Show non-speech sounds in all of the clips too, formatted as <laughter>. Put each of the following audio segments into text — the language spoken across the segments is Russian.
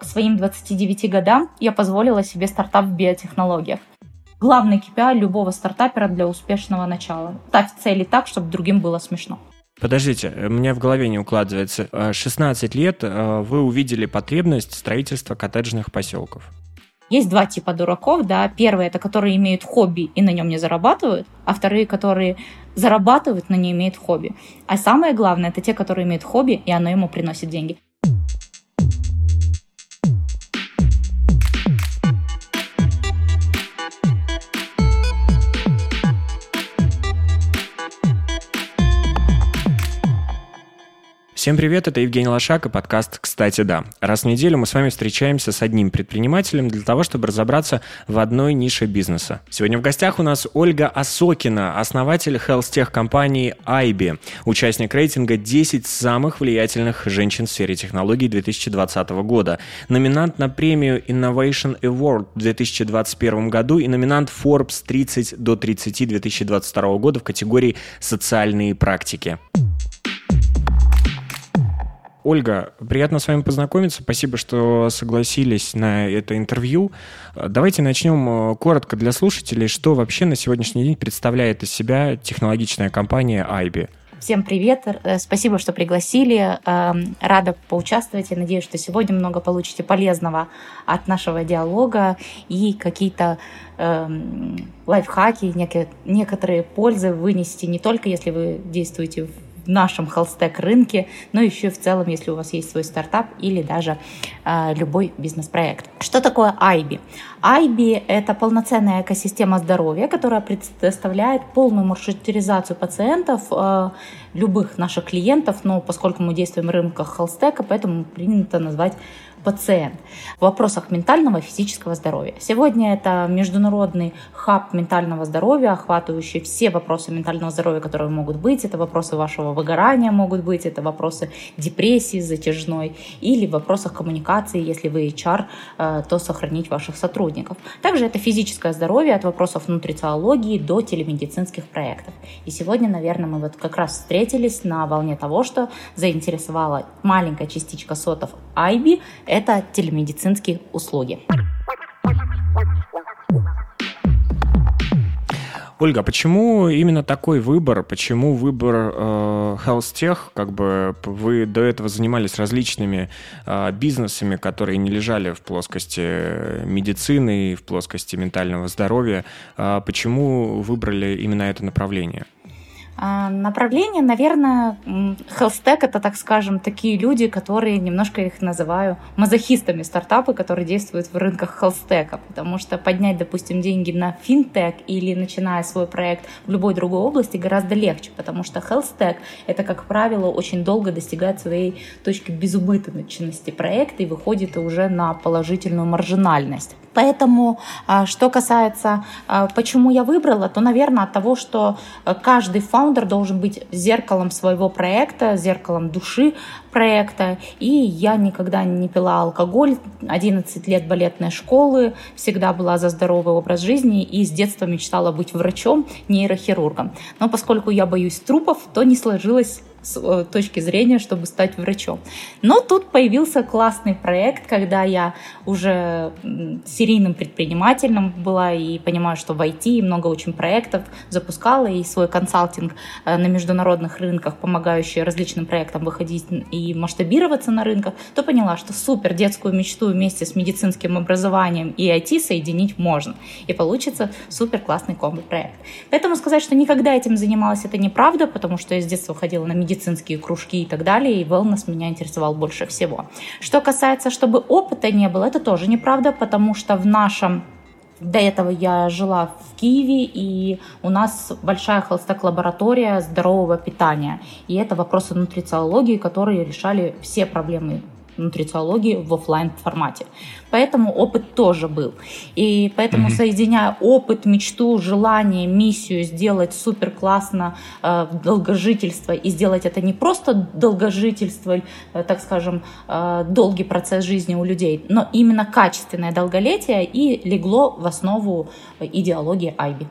К своим 29 годам я позволила себе стартап в биотехнологиях. Главный KPI любого стартапера для успешного начала. Ставь цели так, чтобы другим было смешно. Подождите, у меня в голове не укладывается. 16 лет э, вы увидели потребность строительства коттеджных поселков. Есть два типа дураков, да. Первые это которые имеют хобби и на нем не зарабатывают, а вторые, которые зарабатывают, но не имеют хобби. А самое главное, это те, которые имеют хобби, и оно ему приносит деньги. Всем привет, это Евгений Лошак и подкаст «Кстати, да». Раз в неделю мы с вами встречаемся с одним предпринимателем для того, чтобы разобраться в одной нише бизнеса. Сегодня в гостях у нас Ольга Осокина, основатель health компании Айби, участник рейтинга 10 самых влиятельных женщин в сфере технологий 2020 года, номинант на премию Innovation Award в 2021 году и номинант Forbes 30 до 30 2022 года в категории «Социальные практики». Ольга, приятно с вами познакомиться. Спасибо, что согласились на это интервью. Давайте начнем э, коротко для слушателей, что вообще на сегодняшний день представляет из себя технологичная компания IBI. Всем привет, э, спасибо, что пригласили. Эм, рада поучаствовать. Я надеюсь, что сегодня много получите полезного от нашего диалога и какие-то эм, лайфхаки, некоторые пользы вынести не только если вы действуете в нашем холстек рынке, но еще в целом, если у вас есть свой стартап или даже э, любой бизнес-проект. Что такое IBI? IBI – это полноценная экосистема здоровья, которая предоставляет полную маршрутизацию пациентов, э, любых наших клиентов, но поскольку мы действуем в рынках холстека, поэтому принято назвать пациент в вопросах ментального и физического здоровья. Сегодня это международный хаб ментального здоровья, охватывающий все вопросы ментального здоровья, которые могут быть. Это вопросы вашего выгорания могут быть, это вопросы депрессии затяжной или в вопросах коммуникации, если вы HR, э, то сохранить ваших сотрудников. Также это физическое здоровье от вопросов нутрициологии до телемедицинских проектов. И сегодня, наверное, мы вот как раз встретились на волне того, что заинтересовала маленькая частичка сотов IB это телемедицинские услуги. Ольга, почему именно такой выбор? Почему выбор э, Health? Как бы вы до этого занимались различными э, бизнесами, которые не лежали в плоскости медицины и в плоскости ментального здоровья. Э, почему выбрали именно это направление? А, направление, наверное, Health это, так скажем, такие люди, которые, немножко их называю мазохистами стартапы, которые действуют в рынках Health потому что поднять, допустим, деньги на финтех или начиная свой проект в любой другой области гораздо легче, потому что Health это, как правило, очень долго достигает своей точки безубыточности проекта и выходит уже на положительную маржинальность. Поэтому, а, что касается, а, почему я выбрала, то, наверное, от того, что э, каждый фаундер должен быть зеркалом своего проекта, зеркалом души проекта. И я никогда не пила алкоголь, 11 лет балетной школы, всегда была за здоровый образ жизни и с детства мечтала быть врачом, нейрохирургом. Но поскольку я боюсь трупов, то не сложилось с э, точки зрения, чтобы стать врачом. Но тут появился классный проект, когда я уже серийным предпринимателем была и понимаю, что в IT много очень проектов запускала и свой консалтинг э, на международных рынках, помогающий различным проектам выходить и масштабироваться на рынках, то поняла, что супер, детскую мечту вместе с медицинским образованием и IT соединить можно. И получится супер классный комбо-проект. Поэтому сказать, что никогда этим занималась, это неправда, потому что я с детства ходила на медицинские кружки и так далее, и wellness меня интересовал больше всего. Что касается, чтобы опыта не было, это тоже неправда, потому что в нашем до этого я жила в Киеве, и у нас большая холстек-лаборатория здорового питания. И это вопросы нутрициологии, которые решали все проблемы нутрициологии в офлайн формате. Поэтому опыт тоже был. И поэтому mm-hmm. соединяя опыт, мечту, желание, миссию сделать супер классно э, долгожительство и сделать это не просто долгожительство, э, так скажем, э, долгий процесс жизни у людей, но именно качественное долголетие и легло в основу идеологии Айби.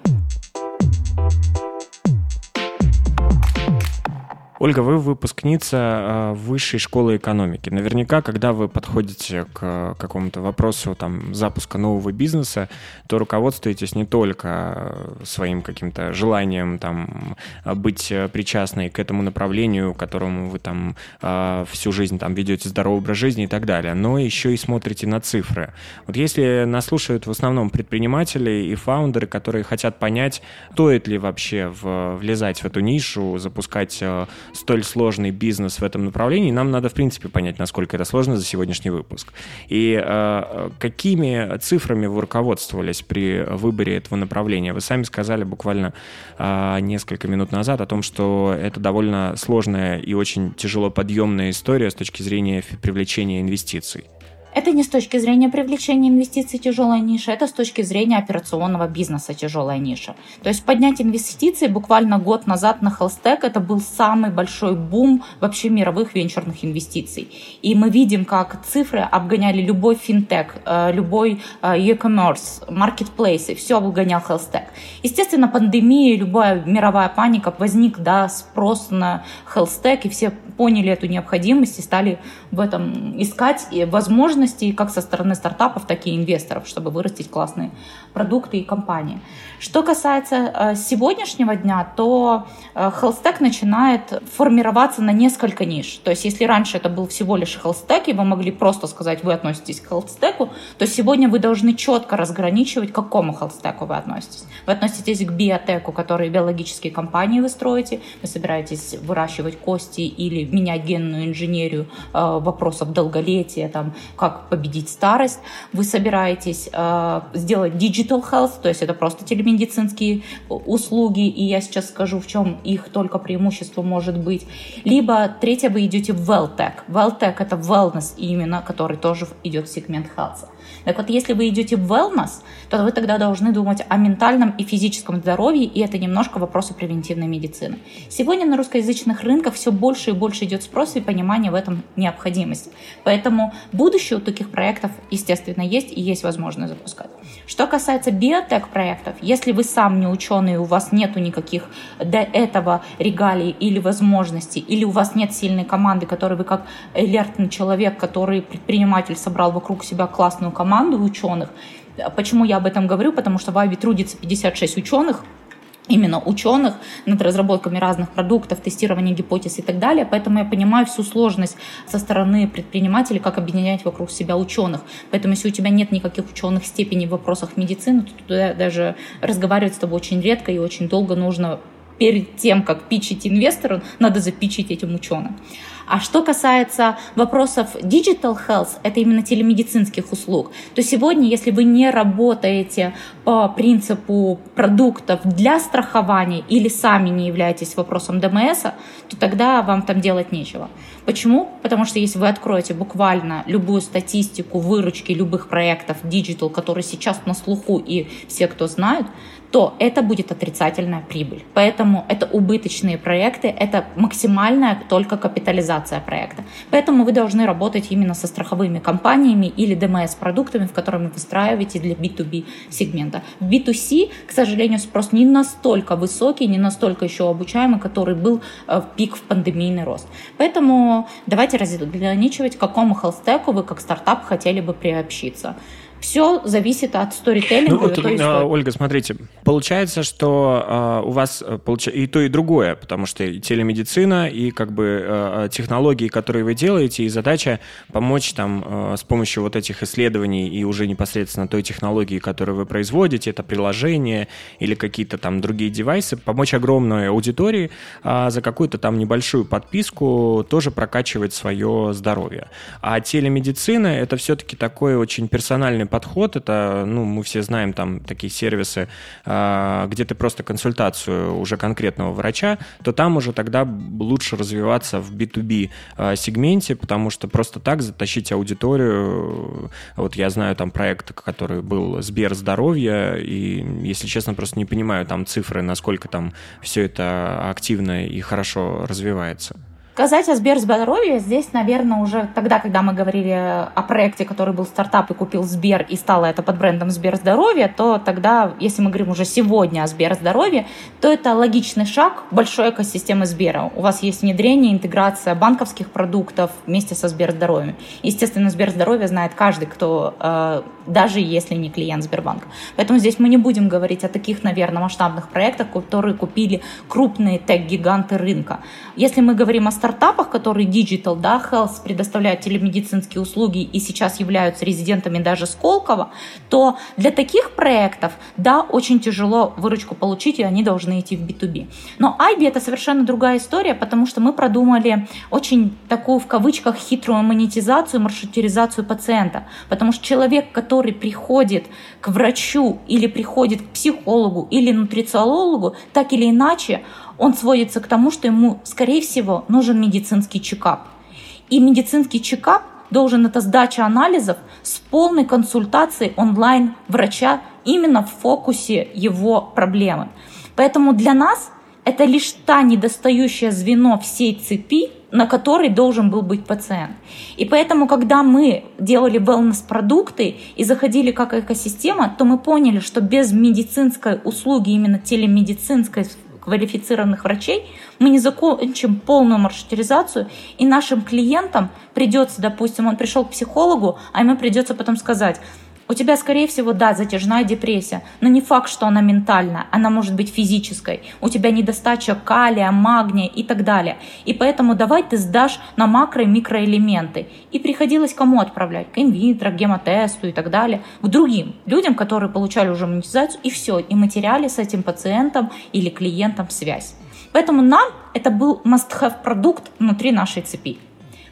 Ольга, вы выпускница э, высшей школы экономики. Наверняка, когда вы подходите к какому-то вопросу там, запуска нового бизнеса, то руководствуетесь не только своим каким-то желанием там, быть причастной к этому направлению, которому вы там э, всю жизнь там, ведете здоровый образ жизни и так далее, но еще и смотрите на цифры. Вот если нас слушают в основном предприниматели и фаундеры, которые хотят понять, стоит ли вообще влезать в эту нишу, запускать э, столь сложный бизнес в этом направлении, нам надо, в принципе, понять, насколько это сложно за сегодняшний выпуск. И э, какими цифрами вы руководствовались при выборе этого направления? Вы сами сказали буквально э, несколько минут назад о том, что это довольно сложная и очень тяжело подъемная история с точки зрения привлечения инвестиций. Это не с точки зрения привлечения инвестиций тяжелая ниша, это с точки зрения операционного бизнеса тяжелая ниша. То есть поднять инвестиции буквально год назад на Hellstack это был самый большой бум вообще мировых венчурных инвестиций. И мы видим, как цифры обгоняли любой финтех, э, любой э, e-commerce, маркетплейсы, все обгонял Hellstack. Естественно, пандемия, любая мировая паника, возник да, спрос на Hellstack, и все поняли эту необходимость и стали в этом искать возможности как со стороны стартапов, так и инвесторов, чтобы вырастить классные продукты и компании. Что касается э, сегодняшнего дня, то э, Hellstack начинает формироваться на несколько ниш. То есть если раньше это был всего лишь Hellstack, и вы могли просто сказать, вы относитесь к Hellstack, то сегодня вы должны четко разграничивать, к какому Hellstack вы относитесь. Вы относитесь к биотеку, который биологические компании вы строите, вы собираетесь выращивать кости или менять генную инженерию э, вопросов долголетия, там, как победить старость. Вы собираетесь э, сделать digital health, то есть это просто телемедицинские услуги, и я сейчас скажу, в чем их только преимущество может быть. Либо третье, вы идете в well-tech. Well-tech — это wellness именно, который тоже идет в сегмент health. Так вот, если вы идете в wellness, то вы тогда должны думать о ментальном и физическом здоровье, и это немножко вопросы превентивной медицины. Сегодня на русскоязычных рынках все больше и больше идет спрос и понимание в этом необходимости. Поэтому будущее у таких проектов, естественно, есть и есть возможность запускать. Что касается биотек-проектов, если вы сам не ученый, у вас нету никаких до этого регалий или возможностей, или у вас нет сильной команды, которой вы как электный человек, который предприниматель собрал вокруг себя классную команду ученых. Почему я об этом говорю? Потому что в Ави трудится 56 ученых, именно ученых над разработками разных продуктов, тестированием гипотез и так далее. Поэтому я понимаю всю сложность со стороны предпринимателей, как объединять вокруг себя ученых. Поэтому если у тебя нет никаких ученых степеней в вопросах медицины, то туда даже разговаривать с тобой очень редко и очень долго нужно перед тем, как пичить инвестору, надо запичить этим ученым. А что касается вопросов digital health, это именно телемедицинских услуг, то сегодня, если вы не работаете по принципу продуктов для страхования или сами не являетесь вопросом ДМС, то тогда вам там делать нечего. Почему? Потому что если вы откроете буквально любую статистику выручки любых проектов digital, которые сейчас на слуху и все, кто знают, то это будет отрицательная прибыль. Поэтому это убыточные проекты, это максимальная только капитализация проекта. Поэтому вы должны работать именно со страховыми компаниями или DMS-продуктами, в которыми вы выстраиваете для B2B сегмента. В B2C, к сожалению, спрос не настолько высокий, не настолько еще обучаемый, который был э, в пик в пандемийный рост. Поэтому давайте разграничивать, к какому хелстеку вы как стартап хотели бы приобщиться. Все зависит от сторителлинга. Ну, вот, а, Ольга, смотрите, получается, что а, у вас э, получ... и то, и другое, потому что и телемедицина, и как бы а, технологии, которые вы делаете, и задача помочь там а, с помощью вот этих исследований и уже непосредственно той технологии, которую вы производите, это приложение или какие-то там другие девайсы, помочь огромной аудитории а, за какую-то там небольшую подписку тоже прокачивать свое здоровье. А телемедицина — это все-таки такой очень персональный подход. Это, ну, мы все знаем там такие сервисы, а, где ты просто консультацию уже конкретного врача, то там уже тогда лучше развиваться в B2B а, сегменте, потому что просто так затащить аудиторию, вот я знаю там проект, который был Сбер здоровья, и, если честно, просто не понимаю там цифры, насколько там все это активно и хорошо развивается. Сказать о Сберздоровье здесь, наверное, уже тогда, когда мы говорили о проекте, который был стартап и купил Сбер, и стало это под брендом Сберздоровье, то тогда, если мы говорим уже сегодня о Сберздоровье, то это логичный шаг большой экосистемы Сбера. У вас есть внедрение, интеграция банковских продуктов вместе со Сберздоровьем. Естественно, Сберздоровье знает каждый, кто, э, даже если не клиент Сбербанка. Поэтому здесь мы не будем говорить о таких, наверное, масштабных проектах, которые купили крупные тег-гиганты рынка. Если мы говорим о стартапах, которые Digital, да, Health предоставляют телемедицинские услуги и сейчас являются резидентами даже Сколково, то для таких проектов, да, очень тяжело выручку получить, и они должны идти в B2B. Но IB это совершенно другая история, потому что мы продумали очень такую, в кавычках, хитрую монетизацию, маршрутизацию пациента. Потому что человек, который приходит к врачу или приходит к психологу или нутрициологу, так или иначе, он сводится к тому, что ему, скорее всего, нужен медицинский чекап. И медицинский чекап должен это сдача анализов с полной консультацией онлайн врача именно в фокусе его проблемы. Поэтому для нас это лишь та недостающее звено всей цепи, на которой должен был быть пациент. И поэтому, когда мы делали wellness-продукты и заходили как экосистема, то мы поняли, что без медицинской услуги, именно телемедицинской квалифицированных врачей, мы не закончим полную маршрутизацию, и нашим клиентам придется, допустим, он пришел к психологу, а ему придется потом сказать, у тебя, скорее всего, да, затяжная депрессия, но не факт, что она ментальная, она может быть физической. У тебя недостача калия, магния и так далее. И поэтому давай ты сдашь на макро- и микроэлементы. И приходилось кому отправлять? К инвитро, гемотесту и так далее. К другим людям, которые получали уже монетизацию, и все. И мы теряли с этим пациентом или клиентом связь. Поэтому нам это был must-have продукт внутри нашей цепи.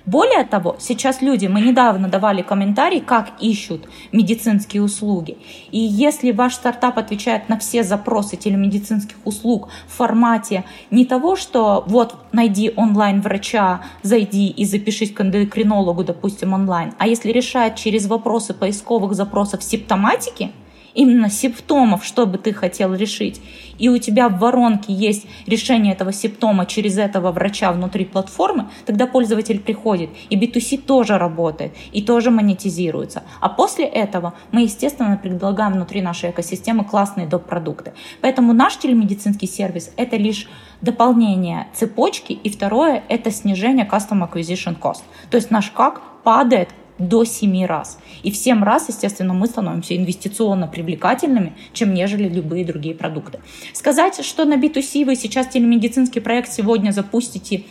Более того, сейчас люди, мы недавно давали комментарий, как ищут медицинские услуги. И если ваш стартап отвечает на все запросы телемедицинских услуг в формате не того, что вот найди онлайн врача, зайди и запишись к эндокринологу, допустим, онлайн, а если решает через вопросы поисковых запросов симптоматики – именно симптомов, что бы ты хотел решить, и у тебя в воронке есть решение этого симптома через этого врача внутри платформы, тогда пользователь приходит. И B2C тоже работает, и тоже монетизируется. А после этого мы, естественно, предлагаем внутри нашей экосистемы классные доп. продукты. Поэтому наш телемедицинский сервис — это лишь дополнение цепочки, и второе — это снижение Custom Acquisition Cost. То есть наш как падает до 7 раз. И в 7 раз, естественно, мы становимся инвестиционно привлекательными, чем нежели любые другие продукты. Сказать, что на B2C вы сейчас телемедицинский проект сегодня запустите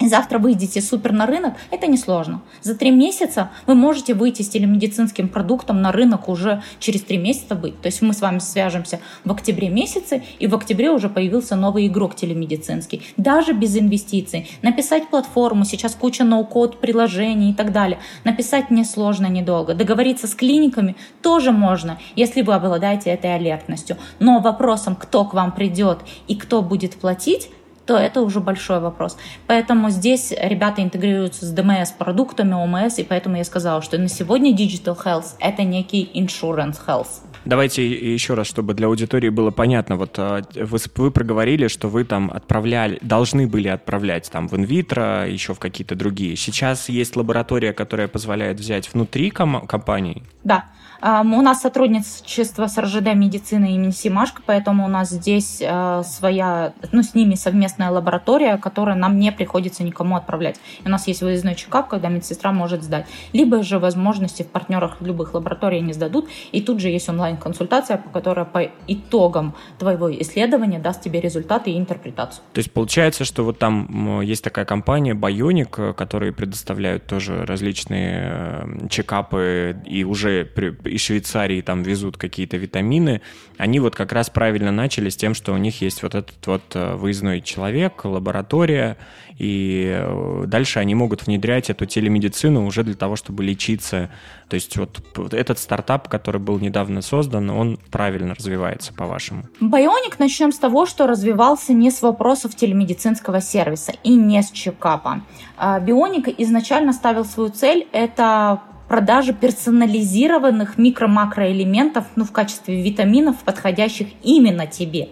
и завтра выйдете супер на рынок, это несложно. За три месяца вы можете выйти с телемедицинским продуктом на рынок уже через три месяца быть. То есть мы с вами свяжемся в октябре месяце, и в октябре уже появился новый игрок телемедицинский. Даже без инвестиций. Написать платформу, сейчас куча ноу-код приложений и так далее. Написать несложно, недолго. Договориться с клиниками тоже можно, если вы обладаете этой алертностью. Но вопросом, кто к вам придет и кто будет платить, то это уже большой вопрос. Поэтому здесь ребята интегрируются с DMS-продуктами, OMS, и поэтому я сказала, что на сегодня Digital Health — это некий insurance health. Давайте еще раз, чтобы для аудитории было понятно. Вот а, вы, вы проговорили, что вы там отправляли, должны были отправлять там в инвитро, еще в какие-то другие. Сейчас есть лаборатория, которая позволяет взять внутри ком- компании? Да. У нас сотрудничество с РЖД медицины имени Симашко, поэтому у нас здесь э, своя, ну, с ними совместная лаборатория, которая нам не приходится никому отправлять. И у нас есть выездной чекап, когда медсестра может сдать. Либо же возможности в партнерах любых лабораторий они сдадут, и тут же есть онлайн-консультация, которая по итогам твоего исследования даст тебе результаты и интерпретацию. То есть получается, что вот там есть такая компания Bionic, которые предоставляют тоже различные э, чекапы и уже из Швейцарии там везут какие-то витамины, они вот как раз правильно начали с тем, что у них есть вот этот вот э, выездной человек, лаборатория, и э, дальше они могут внедрять эту телемедицину уже для того, чтобы лечиться. То есть вот, этот стартап, который был недавно создан, он правильно развивается, по-вашему? Байоник начнем с того, что развивался не с вопросов телемедицинского сервиса и не с чекапа. А, Бионик изначально ставил свою цель – это продажи персонализированных микро-макроэлементов ну, в качестве витаминов, подходящих именно тебе.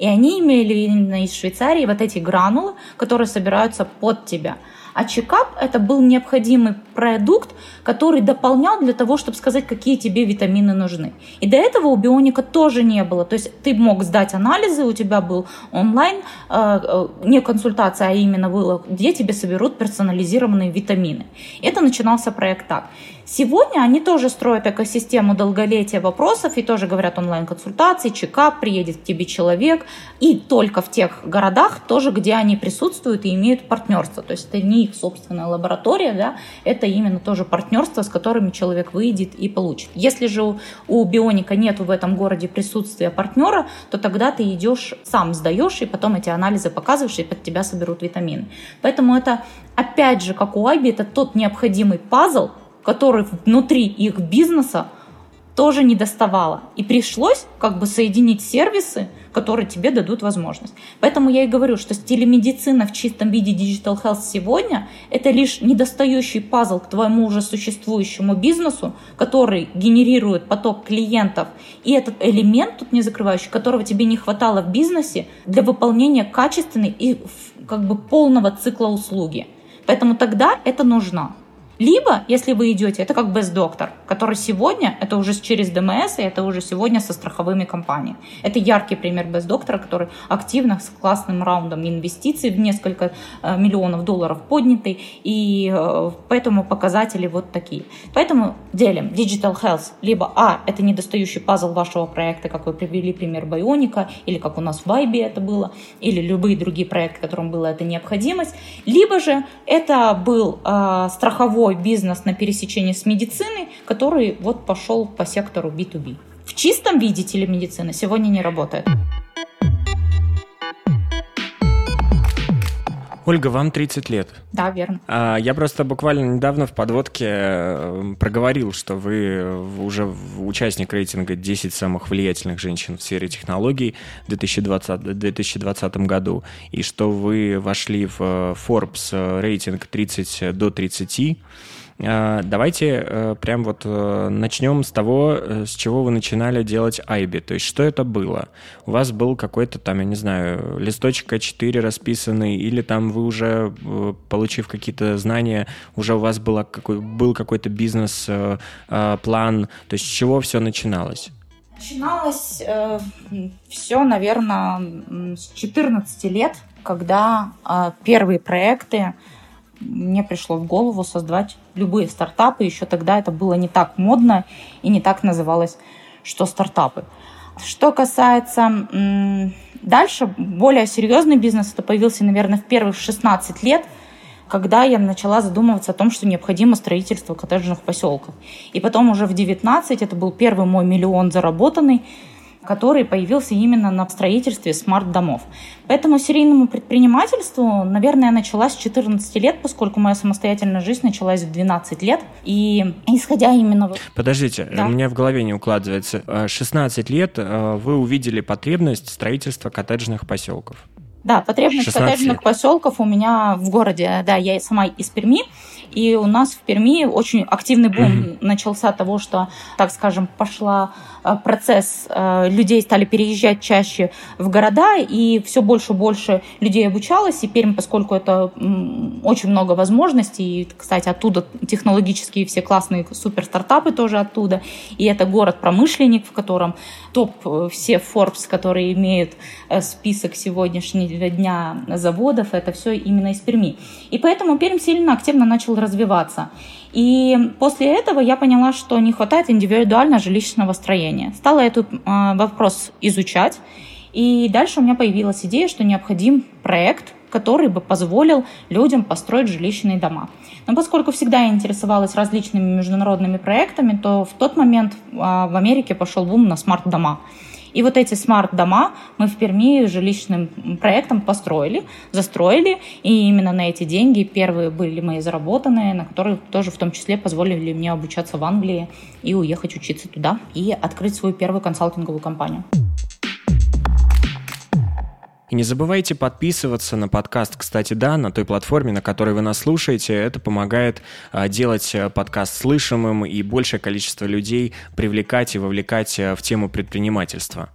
И они имели именно из Швейцарии вот эти гранулы, которые собираются под тебя – А чекап – это был необходимый продукт, который дополнял для того, чтобы сказать, какие тебе витамины нужны. И до этого у бионика тоже не было. То есть ты мог сдать анализы, у тебя был онлайн, э, э, не консультация, а именно было, где тебе соберут персонализированные витамины. Это начинался проект так. Сегодня они тоже строят экосистему долголетия вопросов и тоже говорят онлайн-консультации, чекап, приедет к тебе человек. И только в тех городах тоже, где они присутствуют и имеют партнерство. То есть это не их собственная лаборатория, да, это именно тоже партнерство, с которыми человек выйдет и получит. Если же у, у Бионика нет в этом городе присутствия партнера, то тогда ты идешь сам сдаешь, и потом эти анализы показываешь, и под тебя соберут витамины. Поэтому это, опять же, как у Айби, это тот необходимый пазл, который внутри их бизнеса тоже не доставало. И пришлось как бы соединить сервисы, которые тебе дадут возможность. Поэтому я и говорю, что телемедицина в чистом виде Digital Health сегодня – это лишь недостающий пазл к твоему уже существующему бизнесу, который генерирует поток клиентов. И этот элемент, тут не закрывающий, которого тебе не хватало в бизнесе для выполнения качественной и как бы полного цикла услуги. Поэтому тогда это нужно. Либо, если вы идете, это как Doctor, который сегодня, это уже через ДМС, и это уже сегодня со страховыми компаниями. Это яркий пример Doctor, который активно с классным раундом инвестиций в несколько э, миллионов долларов поднятый, и э, поэтому показатели вот такие. Поэтому делим Digital Health, либо А, это недостающий пазл вашего проекта, как вы привели пример Байоника, или как у нас в Вайбе это было, или любые другие проекты, которым была эта необходимость, либо же это был э, страховой другой бизнес на пересечении с медициной, который вот пошел по сектору B2B. В чистом виде телемедицина сегодня не работает. Ольга, вам 30 лет. Да, верно. А, я просто буквально недавно в подводке э, проговорил, что вы уже участник рейтинга 10 самых влиятельных женщин в сфере технологий в 2020, 2020 году, и что вы вошли в э, Forbes э, рейтинг 30 до 30. А, давайте э, прям вот э, начнем с того, э, с чего вы начинали делать Айби. То есть что это было? У вас был какой-то там, я не знаю, листочек А4 расписанный, или там вы уже, получив какие-то знания, уже у вас было был какой-то бизнес-план? То есть с чего все начиналось? Начиналось э, все, наверное, с 14 лет, когда э, первые проекты мне пришло в голову создать любые стартапы. Еще тогда это было не так модно и не так называлось, что стартапы. Что касается дальше, более серьезный бизнес, это появился, наверное, в первых 16 лет, когда я начала задумываться о том, что необходимо строительство коттеджных поселков. И потом уже в 19, это был первый мой миллион заработанный, который появился именно на строительстве смарт-домов. Поэтому серийному предпринимательству, наверное, началась с 14 лет, поскольку моя самостоятельная жизнь началась в 12 лет. И исходя именно... Подождите, да? у меня в голове не укладывается. 16 лет э, вы увидели потребность строительства коттеджных поселков. Да, потребность коттеджных лет. поселков у меня в городе, да, я сама из Перми, и у нас в Перми очень активный бум mm-hmm. начался того, что, так скажем, пошла э, процесс, э, людей стали переезжать чаще в города, и все больше и больше людей обучалось, и Пермь, поскольку это очень много возможностей, и, кстати, оттуда технологические все классные супер стартапы тоже оттуда, и это город-промышленник, в котором топ э, все Forbes, которые имеют список сегодняшнего дня заводов, это все именно из Перми. И поэтому Пермь сильно активно начал развиваться. И после этого я поняла, что не хватает индивидуального жилищного строения. Стала этот э, вопрос изучать. И дальше у меня появилась идея, что необходим проект, который бы позволил людям построить жилищные дома. Но поскольку всегда я интересовалась различными международными проектами, то в тот момент э, в Америке пошел бум на смарт-дома. И вот эти смарт-дома мы в Перми жилищным проектом построили, застроили, и именно на эти деньги первые были мои заработанные, на которые тоже в том числе позволили мне обучаться в Англии и уехать учиться туда и открыть свою первую консалтинговую компанию. И не забывайте подписываться на подкаст, кстати, да, на той платформе, на которой вы нас слушаете. Это помогает а, делать э, подкаст слышимым и большее количество людей привлекать и вовлекать э, в тему предпринимательства.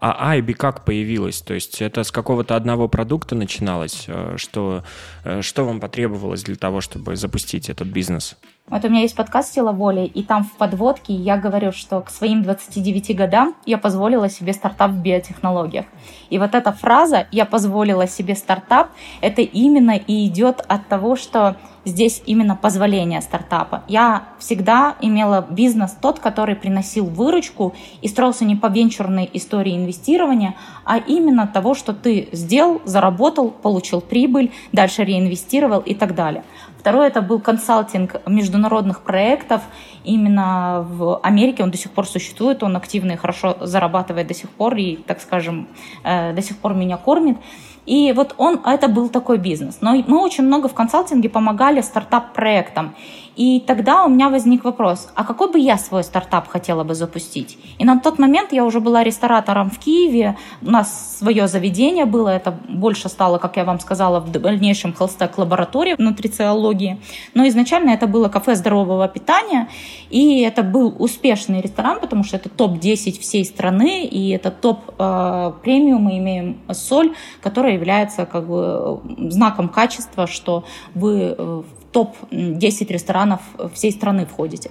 А Айби как появилась? То есть это с какого-то одного продукта начиналось? Э, что, э, что вам потребовалось для того, чтобы запустить этот бизнес? Вот у меня есть подкаст «Сила воли», и там в подводке я говорю, что к своим 29 годам я позволила себе стартап в биотехнологиях. И вот эта фраза «я позволила себе стартап» — это именно и идет от того, что здесь именно позволение стартапа. Я всегда имела бизнес тот, который приносил выручку и строился не по венчурной истории инвестирования, а именно того, что ты сделал, заработал, получил прибыль, дальше реинвестировал и так далее. Второе, это был консалтинг международных проектов. Именно в Америке он до сих пор существует, он активно и хорошо зарабатывает до сих пор и, так скажем, э, до сих пор меня кормит. И вот он, это был такой бизнес. Но мы очень много в консалтинге помогали стартап-проектам. И тогда у меня возник вопрос, а какой бы я свой стартап хотела бы запустить? И на тот момент я уже была ресторатором в Киеве, у нас свое заведение было, это больше стало, как я вам сказала, в дальнейшем холстек лаборатории нутрициологии. Но изначально это было кафе здорового питания, и это был успешный ресторан, потому что это топ-10 всей страны, и это топ-премиум, э, мы имеем соль, которая является как бы знаком качества, что вы в э, топ-10 ресторанов всей страны входите.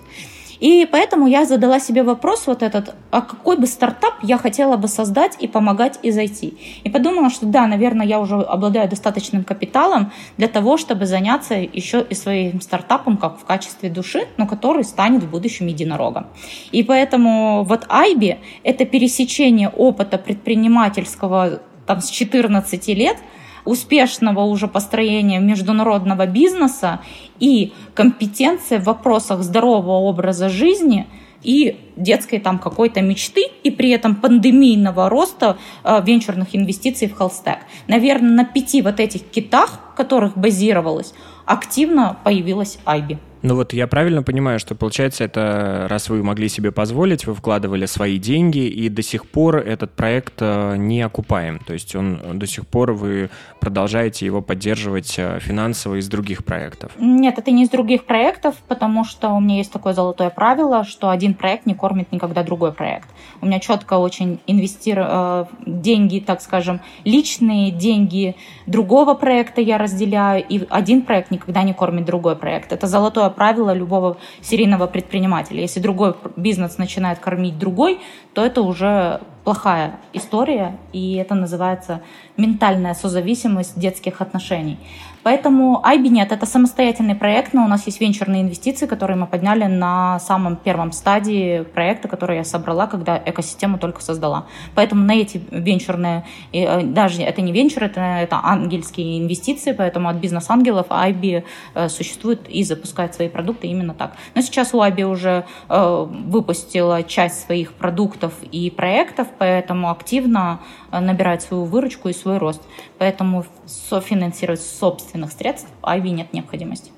И поэтому я задала себе вопрос вот этот, а какой бы стартап я хотела бы создать и помогать и зайти. И подумала, что да, наверное, я уже обладаю достаточным капиталом для того, чтобы заняться еще и своим стартапом как в качестве души, но который станет в будущем единорогом. И поэтому вот Айби — это пересечение опыта предпринимательского там, с 14 лет — успешного уже построения международного бизнеса и компетенция в вопросах здорового образа жизни и детской там какой-то мечты и при этом пандемийного роста э, венчурных инвестиций в Холстек. Наверное, на пяти вот этих китах, которых базировалась, активно появилась Айби. Ну вот я правильно понимаю, что получается это, раз вы могли себе позволить, вы вкладывали свои деньги, и до сих пор этот проект э, не окупаем. То есть он до сих пор вы продолжаете его поддерживать э, финансово из других проектов. Нет, это не из других проектов, потому что у меня есть такое золотое правило, что один проект не кормит никогда другой проект. У меня четко очень инвестирую э, деньги, так скажем, личные деньги другого проекта я разделяю, и один проект никогда не кормит другой проект. Это золотое правило любого серийного предпринимателя. Если другой бизнес начинает кормить другой, то это уже плохая история, и это называется ментальная созависимость детских отношений. Поэтому IBNet — это самостоятельный проект, но у нас есть венчурные инвестиции, которые мы подняли на самом первом стадии проекта, который я собрала, когда экосистему только создала. Поэтому на эти венчурные, э, даже это не венчур, это, это ангельские инвестиции, поэтому от бизнес-ангелов IB э, существует и запускает свои продукты именно так. Но сейчас у IB уже э, выпустила часть своих продуктов и проектов, поэтому активно набирает свою выручку и свой рост. Поэтому софинансировать собственных средств Айви нет необходимости.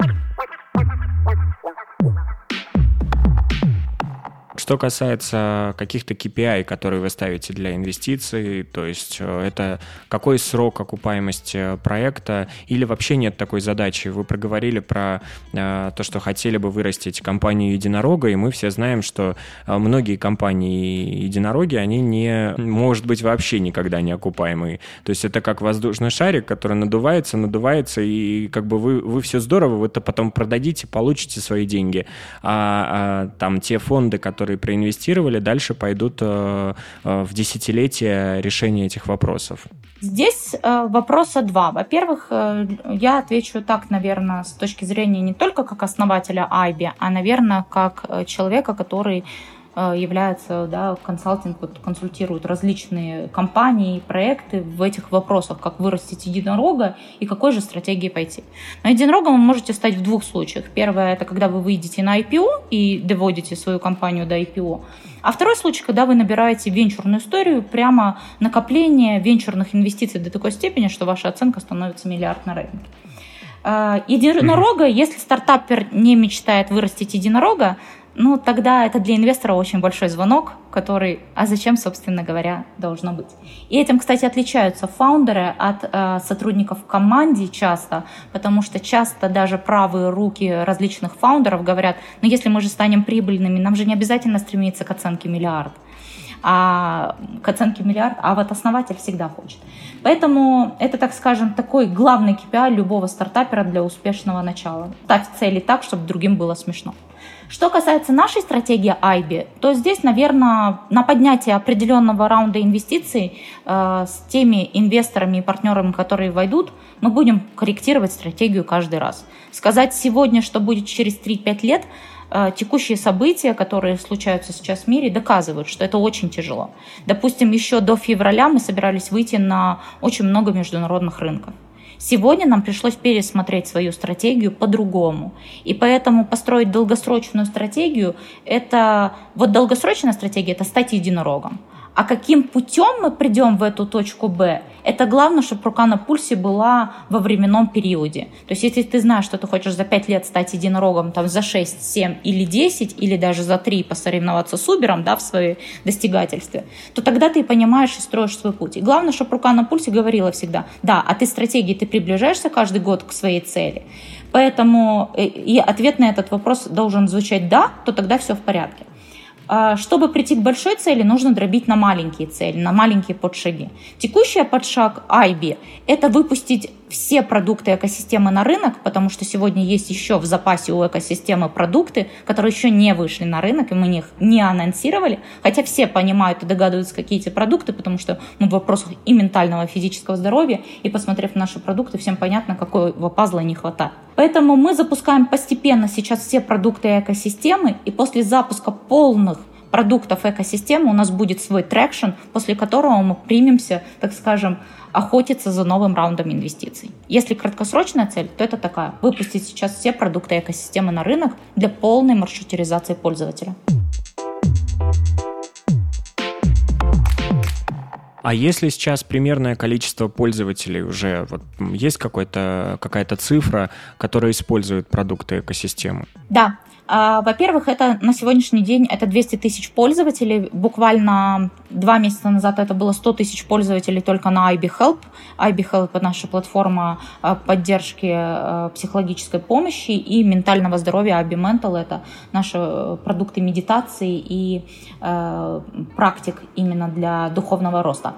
Что касается каких-то KPI, которые вы ставите для инвестиций, то есть э, это какой срок окупаемости проекта или вообще нет такой задачи? Вы проговорили про э, то, что хотели бы вырастить компанию единорога, и мы все знаем, что э, многие компании единороги, они не, может быть, вообще никогда не окупаемые. То есть это как воздушный шарик, который надувается, надувается, и как бы вы, вы все здорово, вы это потом продадите, получите свои деньги. А, а там те фонды, которые проинвестировали, дальше пойдут э, э, в десятилетие решения этих вопросов? Здесь э, вопроса два. Во-первых, я отвечу так, наверное, с точки зрения не только как основателя Айби, а, наверное, как человека, который является, да, консалтинг, вот, консультирует различные компании, проекты в этих вопросах, как вырастить единорога и какой же стратегии пойти. На единорогом вы можете стать в двух случаях. Первое, это когда вы выйдете на IPO и доводите свою компанию до IPO. А второй случай, когда вы набираете венчурную историю, прямо накопление венчурных инвестиций до такой степени, что ваша оценка становится миллиард на рынке. Э, единорога, если стартапер не мечтает вырастить единорога, ну, тогда это для инвестора очень большой звонок, который, а зачем, собственно говоря, должно быть. И этим, кстати, отличаются фаундеры от э, сотрудников в команде часто, потому что часто даже правые руки различных фаундеров говорят, ну, если мы же станем прибыльными, нам же не обязательно стремиться к оценке миллиард. а к оценке миллиард, а вот основатель всегда хочет. Поэтому это, так скажем, такой главный KPI любого стартапера для успешного начала. Ставь цели так, чтобы другим было смешно. Что касается нашей стратегии IB, то здесь, наверное, на поднятие определенного раунда инвестиций э, с теми инвесторами и партнерами, которые войдут, мы будем корректировать стратегию каждый раз. Сказать сегодня, что будет через 3-5 лет, э, текущие события, которые случаются сейчас в мире, доказывают, что это очень тяжело. Допустим, еще до февраля мы собирались выйти на очень много международных рынков. Сегодня нам пришлось пересмотреть свою стратегию по-другому. И поэтому построить долгосрочную стратегию, это вот долгосрочная стратегия, это стать единорогом. А каким путем мы придем в эту точку Б, это главное, чтобы рука на пульсе была во временном периоде. То есть если ты знаешь, что ты хочешь за 5 лет стать единорогом, там за 6, 7 или 10, или даже за 3 посоревноваться с Убером да, в своей достигательстве, то тогда ты понимаешь и строишь свой путь. И главное, чтобы рука на пульсе говорила всегда, да, а ты стратегии, ты приближаешься каждый год к своей цели. Поэтому э, и ответ на этот вопрос должен звучать «да», то тогда все в порядке. А, чтобы прийти к большой цели, нужно дробить на маленькие цели, на маленькие подшаги. Текущий подшаг IB – это выпустить все продукты экосистемы на рынок, потому что сегодня есть еще в запасе у экосистемы продукты, которые еще не вышли на рынок, и мы их не анонсировали, хотя все понимают и догадываются, какие эти продукты, потому что мы в вопросах и ментального, и физического здоровья, и посмотрев на наши продукты, всем понятно, какого пазла не хватает. Поэтому мы запускаем постепенно сейчас все продукты экосистемы, и после запуска полных продуктов экосистемы у нас будет свой traction, после которого мы примемся, так скажем, охотиться за новым раундом инвестиций. Если краткосрочная цель, то это такая – выпустить сейчас все продукты экосистемы на рынок для полной маршрутизации пользователя. А если сейчас примерное количество пользователей уже, вот есть какой-то, какая-то цифра, которая использует продукты экосистемы? Да, а, во-первых, это на сегодняшний день это 200 тысяч пользователей. Буквально два месяца назад это было 100 тысяч пользователей только на IB Help. IB Help – это наша платформа а, поддержки а, психологической помощи и ментального здоровья. IB Mental – это наши э, продукты медитации и э, практик именно для духовного роста.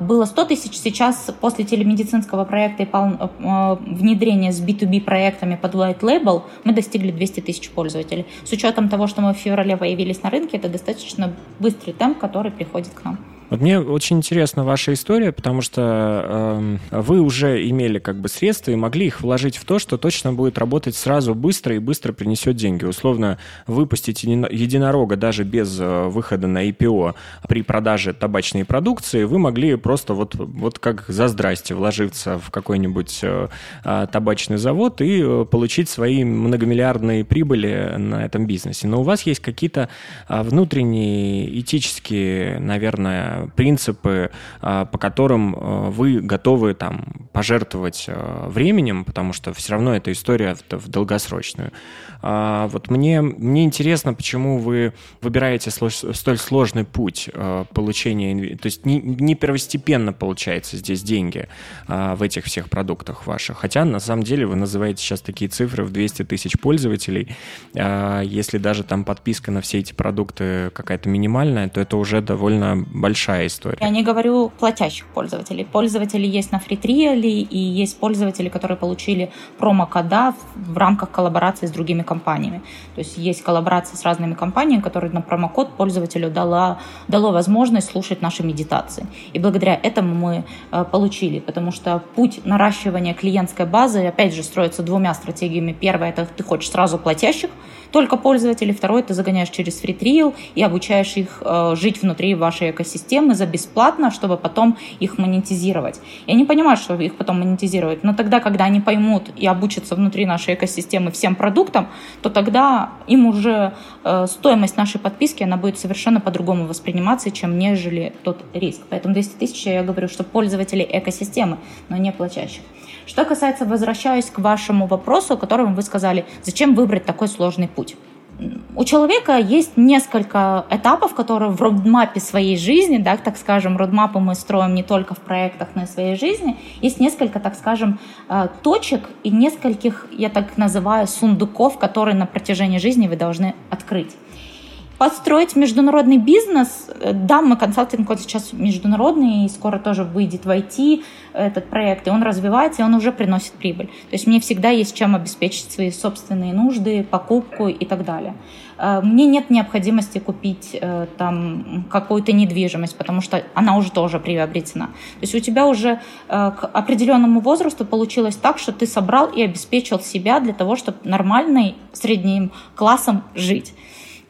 Было 100 тысяч, сейчас после телемедицинского проекта и э, внедрения с B2B проектами под White Label мы достигли 200 тысяч пользователей. С учетом того, что мы в феврале появились на рынке, это достаточно быстрый темп, который приходит к нам. Вот мне очень интересна ваша история, потому что э, вы уже имели как бы средства и могли их вложить в то, что точно будет работать сразу быстро и быстро принесет деньги. Условно, выпустить единорога даже без э, выхода на IPO при продаже табачной продукции, вы могли просто вот, вот как за здрасте вложиться в какой-нибудь э, а, табачный завод и э, получить свои многомиллиардные прибыли на этом бизнесе. Но у вас есть какие-то а, внутренние этические, наверное, принципы, а, по которым а, вы готовы там пожертвовать а, временем, потому что все равно эта история в долгосрочную. Вот мне, мне интересно, почему вы выбираете столь сложный путь получения, то есть не, не первостепенно получается здесь деньги в этих всех продуктах ваших, хотя на самом деле вы называете сейчас такие цифры в 200 тысяч пользователей, если даже там подписка на все эти продукты какая-то минимальная, то это уже довольно большая большая история. Я не говорю платящих пользователей. Пользователи есть на фритриале и есть пользователи, которые получили промокода в рамках коллаборации с другими компаниями. То есть есть коллаборация с разными компаниями, которые на промокод пользователю дала, дало возможность слушать наши медитации. И благодаря этому мы э, получили, потому что путь наращивания клиентской базы, опять же, строится двумя стратегиями. Первая – это ты хочешь сразу платящих, только пользователей. Второй ты загоняешь через фритриал и обучаешь их э, жить внутри вашей экосистемы за бесплатно, чтобы потом их монетизировать. Я не понимаю, что их потом монетизировать, но тогда, когда они поймут и обучатся внутри нашей экосистемы всем продуктам, то тогда им уже э, стоимость нашей подписки, она будет совершенно по-другому восприниматься, чем нежели тот риск. Поэтому 200 тысяч я говорю, что пользователи экосистемы, но не платящих. Что касается, возвращаюсь к вашему вопросу, о котором вы сказали, зачем выбрать такой сложный путь? у человека есть несколько этапов, которые в родмапе своей жизни, да, так скажем, родмапы мы строим не только в проектах, но и в своей жизни, есть несколько, так скажем, э, точек и нескольких, я так называю, сундуков, которые на протяжении жизни вы должны открыть. Построить международный бизнес, э, да, мы консалтинг, он сейчас международный, и скоро тоже выйдет в IT этот проект, и он развивается, и он уже приносит прибыль. То есть мне всегда есть чем обеспечить свои собственные нужды, покупку и так далее. Э, мне нет необходимости купить э, там какую-то недвижимость, потому что она уже тоже приобретена. То есть у тебя уже к определенному возрасту получилось так, что ты собрал и обеспечил себя для того, чтобы нормальной средним классом жить.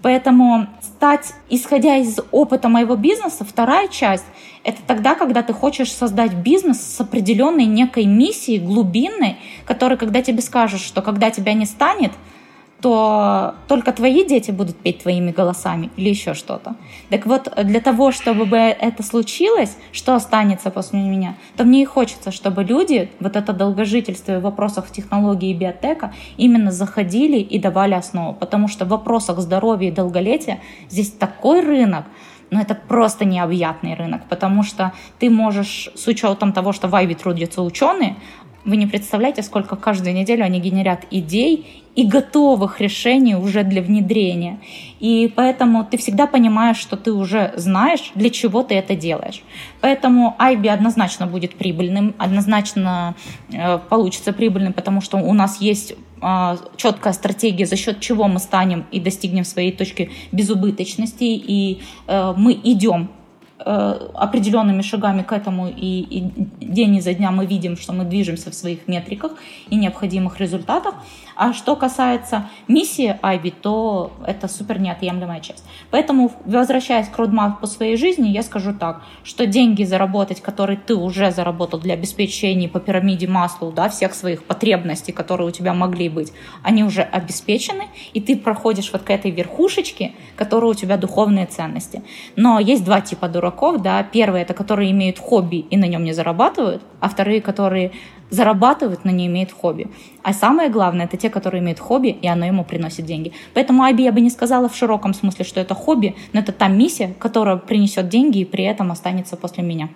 Поэтому стать, исходя из опыта моего бизнеса, вторая часть — это тогда, когда ты хочешь создать бизнес с определенной некой миссией, глубинной, которая, когда тебе скажут, что когда тебя не станет — то только твои дети будут петь твоими голосами или еще что-то. Так вот, для того, чтобы это случилось, что останется после меня, то мне и хочется, чтобы люди, вот это долгожительство в вопросах технологии и биотека, именно заходили и давали основу. Потому что в вопросах здоровья и долголетия здесь такой рынок, но это просто необъятный рынок, потому что ты можешь, с учетом того, что в Айви трудятся ученые, вы не представляете, сколько каждую неделю они генерят идей и готовых решений уже для внедрения. И поэтому ты всегда понимаешь, что ты уже знаешь, для чего ты это делаешь. Поэтому IB однозначно будет прибыльным, однозначно э, получится прибыльным, потому что у нас есть э, четкая стратегия, за счет чего мы станем и достигнем своей точки безубыточности, и э, мы идем определенными шагами к этому, и, и день изо дня мы видим, что мы движемся в своих метриках и необходимых результатах. А что касается миссии IB, то это супер неотъемлемая часть. Поэтому, возвращаясь к родмапу своей жизни, я скажу так, что деньги заработать, которые ты уже заработал для обеспечения по пирамиде Маслоу, да, всех своих потребностей, которые у тебя могли быть, они уже обеспечены, и ты проходишь вот к этой верхушечке, которая у тебя духовные ценности. Но есть два типа дураков, да, первые это которые имеют хобби и на нем не зарабатывают, а вторые, которые зарабатывают, но не имеют хобби. А самое главное, это те, которые имеют хобби, и оно ему приносит деньги. Поэтому IB я бы не сказала в широком смысле, что это хобби, но это та миссия, которая принесет деньги и при этом останется после меня.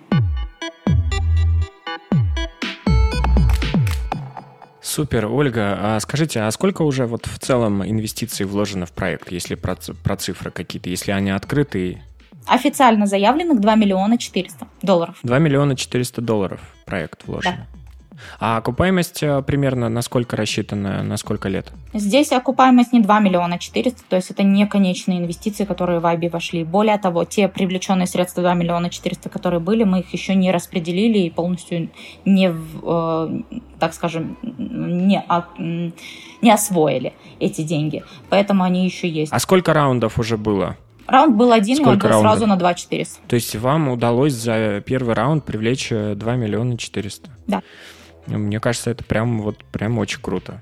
Супер, Ольга. А скажите, а сколько уже вот в целом инвестиций вложено в проект, если про, про цифры какие-то, если они открыты? Официально заявленных 2 миллиона 400 долларов. 2 миллиона 400 долларов проект вложен. Да. А окупаемость э, примерно на сколько рассчитана, на сколько лет? Здесь окупаемость не 2 миллиона 400, то есть это не конечные инвестиции, которые в IB вошли. Более того, те привлеченные средства 2 миллиона 400, которые были, мы их еще не распределили и полностью не, э, так скажем, не, а, не освоили эти деньги. Поэтому они еще есть. А сколько раундов уже было? Раунд был один, Сколько и он был раундов? сразу на 2 400. То есть вам удалось за первый раунд привлечь 2 э, миллиона 400? Да. Мне кажется, это прям вот прям очень круто.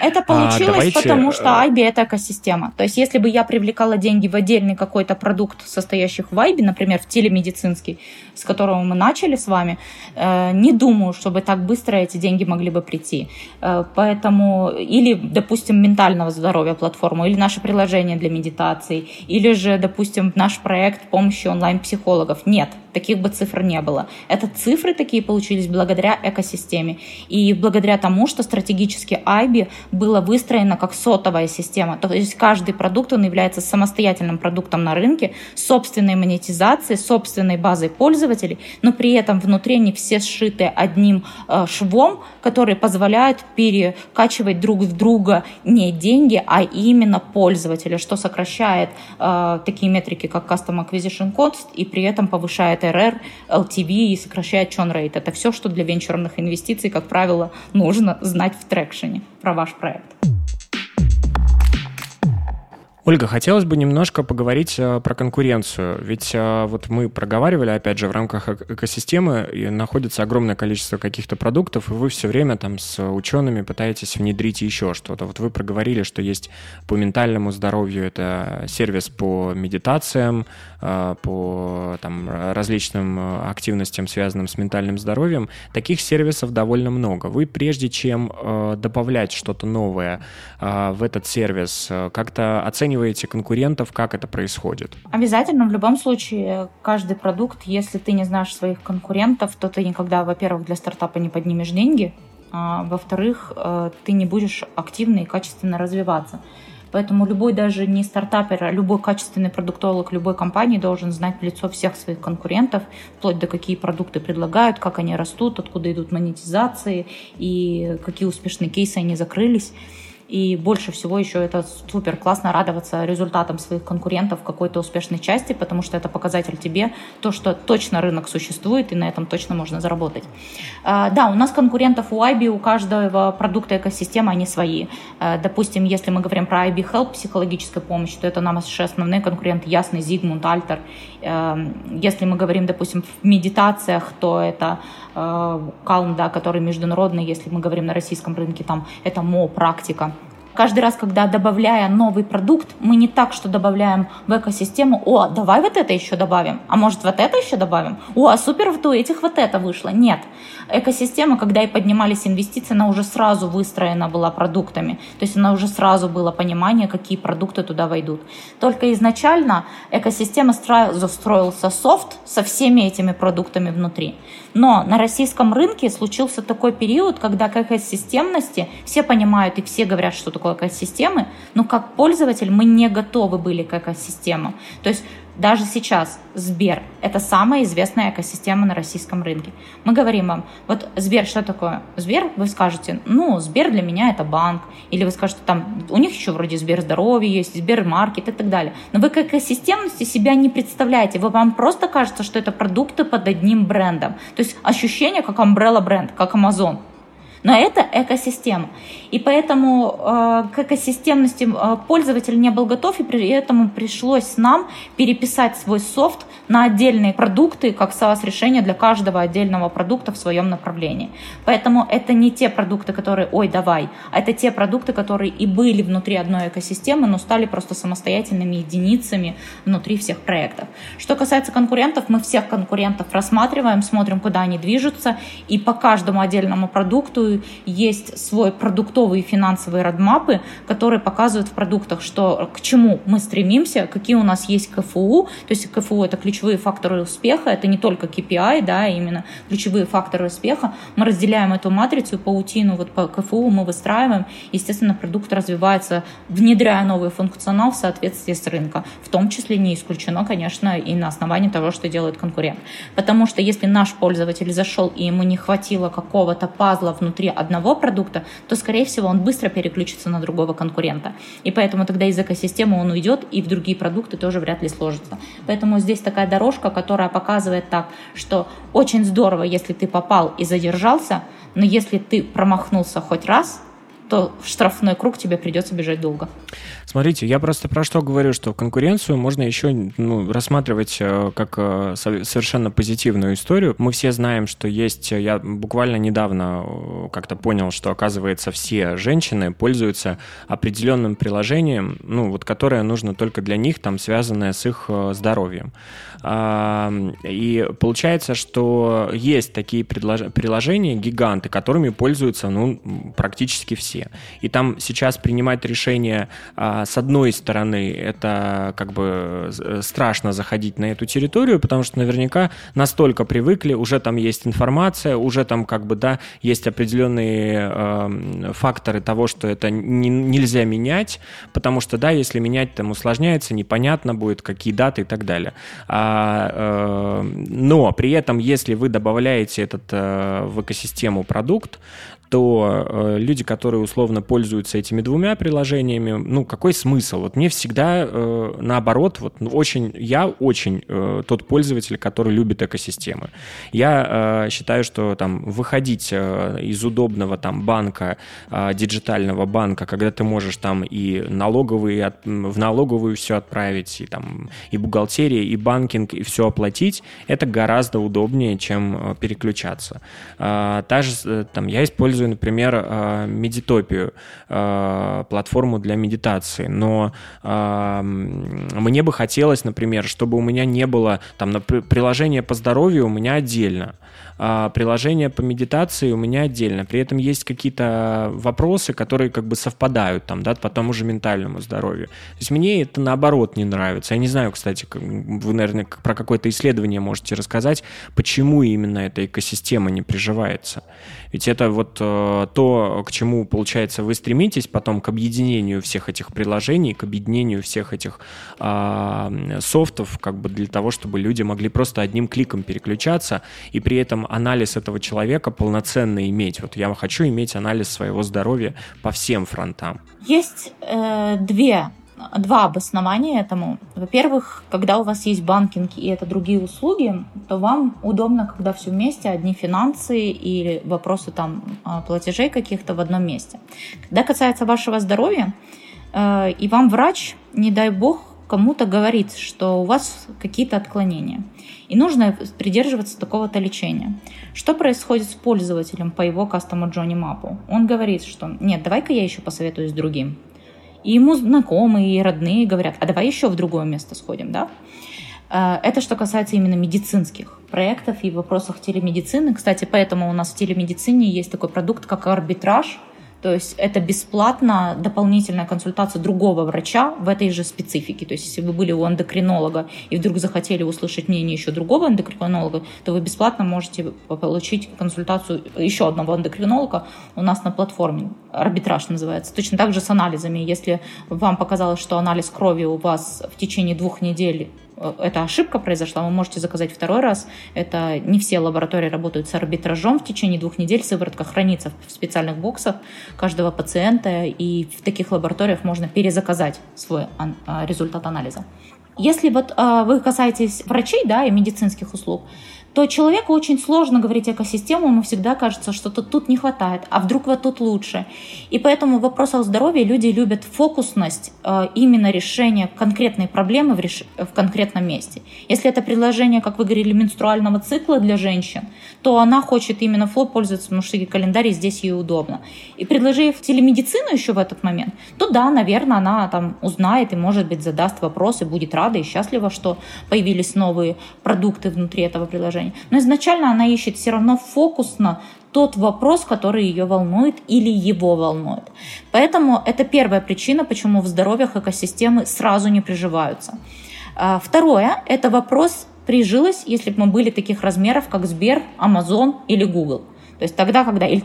Это а, получилось, а, давайте... потому что IB э, это экосистема. То есть, если бы я привлекала деньги в отдельный какой-то продукт, состоящий в IB, например, в телемедицинский, с которого мы начали с вами, э, не думаю, чтобы так быстро эти деньги могли бы прийти. Э, поэтому, или, допустим, ментального здоровья платформу, или наше приложение для медитации, или же, допустим, наш проект помощи онлайн-психологов. Нет, таких бы цифр не было. Это цифры такие получились благодаря экосистеме и благодаря тому, что стратегически IB было выстроено как сотовая система. То есть каждый продукт, он является самостоятельным продуктом на рынке, собственной монетизацией, собственной базой пользователей, но при этом внутри они все сшиты одним э, швом, который позволяет перекачивать друг в друга не деньги, а именно пользователя, что сокращает э, такие метрики, как Custom Acquisition Cost, и при этом повышает RR, LTV и сокращает churn rate. Это все, что для венчурных инвестиций, как правило, нужно знать в трекшене про ваш проект. Ольга, хотелось бы немножко поговорить э, про конкуренцию. Ведь э, вот мы проговаривали, опять же, в рамках экосистемы и находится огромное количество каких-то продуктов, и вы все время там с учеными пытаетесь внедрить еще что-то. Вот вы проговорили, что есть по ментальному здоровью, это сервис по медитациям, э, по там, различным активностям, связанным с ментальным здоровьем. Таких сервисов довольно много. Вы прежде чем добавлять что-то новое в этот сервис, как-то оцениваете оцениваете конкурентов, как это происходит? Обязательно, в любом случае, каждый продукт, если ты не знаешь своих конкурентов, то ты никогда, во-первых, для стартапа не поднимешь деньги, а во-вторых, э, ты не будешь активно и качественно развиваться. Поэтому любой даже не стартапер, а любой качественный продуктолог любой компании должен знать в лицо всех своих конкурентов, вплоть до какие продукты предлагают, как они растут, откуда идут монетизации и какие успешные кейсы они закрылись. И больше всего еще это супер классно радоваться результатам своих конкурентов в какой-то успешной части, потому что это показатель тебе, то, что точно рынок существует, и на этом точно можно заработать. А, да, у нас конкурентов у IB, у каждого продукта экосистемы они свои. А, допустим, если мы говорим про IB Help, психологическая помощь, то это наши основные конкуренты, Ясный, Зигмунд, Альтер. А, если мы говорим, допустим, в медитациях, то это Calm, да, который международный, если мы говорим на российском рынке, там это МО, практика. Каждый раз, когда добавляя новый продукт, мы не так, что добавляем в экосистему, о, давай вот это еще добавим, а может вот это еще добавим, о, а супер, вот этих вот это вышло. Нет. Экосистема, когда и поднимались инвестиции, она уже сразу выстроена была продуктами. То есть она уже сразу было понимание, какие продукты туда войдут. Только изначально экосистема сразу строился софт со всеми этими продуктами внутри. Но на российском рынке случился такой период, когда к экосистемности все понимают и все говорят, что такое экосистемы, но как пользователь мы не готовы были к экосистемам. То есть даже сейчас Сбер – это самая известная экосистема на российском рынке. Мы говорим вам, вот Сбер, что такое? Сбер, вы скажете, ну, Сбер для меня это банк. Или вы скажете, там, у них еще вроде Сбер здоровье есть, Сбер маркет и так далее. Но вы к экосистемности себя не представляете. Вы, вам просто кажется, что это продукты под одним брендом. То есть ощущение как umbrella бренд, как Amazon. Но это экосистема. И поэтому э, к экосистемности э, пользователь не был готов, и при этом пришлось нам переписать свой софт на отдельные продукты, как SaaS-решение для каждого отдельного продукта в своем направлении. Поэтому это не те продукты, которые «ой, давай», а это те продукты, которые и были внутри одной экосистемы, но стали просто самостоятельными единицами внутри всех проектов. Что касается конкурентов, мы всех конкурентов рассматриваем, смотрим, куда они движутся, и по каждому отдельному продукту есть свой продуктовый и финансовые родмапы, которые показывают в продуктах, что к чему мы стремимся, какие у нас есть КФУ, то есть КФУ это ключевые факторы успеха, это не только KPI, да, а именно ключевые факторы успеха. Мы разделяем эту матрицу, паутину вот по КФУ мы выстраиваем, естественно, продукт развивается, внедряя новый функционал в соответствии с рынком, в том числе не исключено, конечно, и на основании того, что делает конкурент. Потому что если наш пользователь зашел и ему не хватило какого-то пазла внутри одного продукта, то, скорее всего, он быстро переключится на другого конкурента. И поэтому тогда из экосистемы он уйдет, и в другие продукты тоже вряд ли сложится. Поэтому здесь такая дорожка, которая показывает так, что очень здорово, если ты попал и задержался, но если ты промахнулся хоть раз, то в штрафной круг тебе придется бежать долго. Смотрите, я просто про что говорю, что конкуренцию можно еще ну, рассматривать э, как э, совершенно позитивную историю. Мы все знаем, что есть, я буквально недавно э, как-то понял, что оказывается все женщины пользуются определенным приложением, ну вот которое нужно только для них, там связанное с их здоровьем. И получается, что есть такие приложения, гиганты, которыми пользуются ну, практически все. И там сейчас принимать решение а, с одной стороны, это как бы э, страшно заходить на эту территорию, потому что наверняка настолько привыкли, уже там есть информация, уже там как бы, да, есть определенные э, факторы того, что это не, нельзя менять, потому что, да, если менять, там усложняется, непонятно будет, какие даты и так далее. А, э, но при этом, если вы добавляете этот э, в экосистему продукт, то э, люди, которые условно пользуются этими двумя приложениями, ну, какой смысл? Вот мне всегда э, наоборот, вот ну, очень, я очень э, тот пользователь, который любит экосистемы. Я считаю, что там выходить из удобного там банка, диджитального банка, когда ты можешь там и налоговые, в налоговую все отправить, и там и бухгалтерия, и банкинг, и все оплатить, это гораздо удобнее, чем переключаться. Э, та же, там, я использую использую, например, а, медитопию, а, платформу для медитации, но а, мне бы хотелось, например, чтобы у меня не было там приложение по здоровью у меня отдельно, а приложение по медитации у меня отдельно. При этом есть какие-то вопросы, которые как бы совпадают там, да, по тому же ментальному здоровью. То есть мне это наоборот не нравится. Я не знаю, кстати, вы, наверное, про какое-то исследование можете рассказать, почему именно эта экосистема не приживается. Ведь это вот э, то, к чему, получается, вы стремитесь потом к объединению всех этих приложений, к объединению всех этих э, софтов, как бы для того, чтобы люди могли просто одним кликом переключаться и при этом анализ этого человека полноценно иметь. Вот я хочу иметь анализ своего здоровья по всем фронтам. Есть э, две два обоснования этому. Во-первых, когда у вас есть банкинг и это другие услуги, то вам удобно, когда все вместе, одни финансы или вопросы там платежей каких-то в одном месте. Когда касается вашего здоровья, э, и вам врач, не дай бог, кому-то говорит, что у вас какие-то отклонения, и нужно придерживаться такого-то лечения. Что происходит с пользователем по его кастому Джонни Мапу? Он говорит, что нет, давай-ка я еще посоветуюсь другим. И ему знакомые и родные говорят, а давай еще в другое место сходим, да? Э, это что касается именно медицинских проектов и вопросов телемедицины. Кстати, поэтому у нас в телемедицине есть такой продукт, как арбитраж – то есть это бесплатно дополнительная консультация другого врача в этой же специфике. То есть если вы были у эндокринолога и вдруг захотели услышать мнение еще другого эндокринолога, то вы бесплатно можете получить консультацию еще одного эндокринолога у нас на платформе. Арбитраж называется. Точно так же с анализами. Если вам показалось, что анализ крови у вас в течение двух недель эта ошибка произошла, вы можете заказать второй раз. Это не все лаборатории работают с арбитражом. В течение двух недель сыворотка хранится в специальных боксах каждого пациента, и в таких лабораториях можно перезаказать свой а, результат анализа. Если вот э, вы касаетесь врачей да, и медицинских услуг, то человеку очень сложно говорить экосистему, ему всегда кажется, что-то тут не хватает, а вдруг вот тут лучше. И поэтому в вопросах здоровья люди любят фокусность э, именно решения конкретной проблемы в, конкретном месте. Если это предложение, как вы говорили, менструального цикла для женщин, то она хочет именно фло пользоваться, потому что календарь здесь ей удобно. И предложив телемедицину еще в этот момент, то да, наверное, она там узнает и, может быть, задаст вопрос и будет рада и счастлива, что появились новые продукты внутри этого приложения приложений. Но изначально она ищет все равно фокусно тот вопрос, который ее волнует или его волнует. Поэтому это первая причина, почему в здоровьях экосистемы сразу не приживаются. А, второе – это вопрос, прижилось, если бы мы были таких размеров, как Сбер, Amazon или Google. То есть тогда, когда или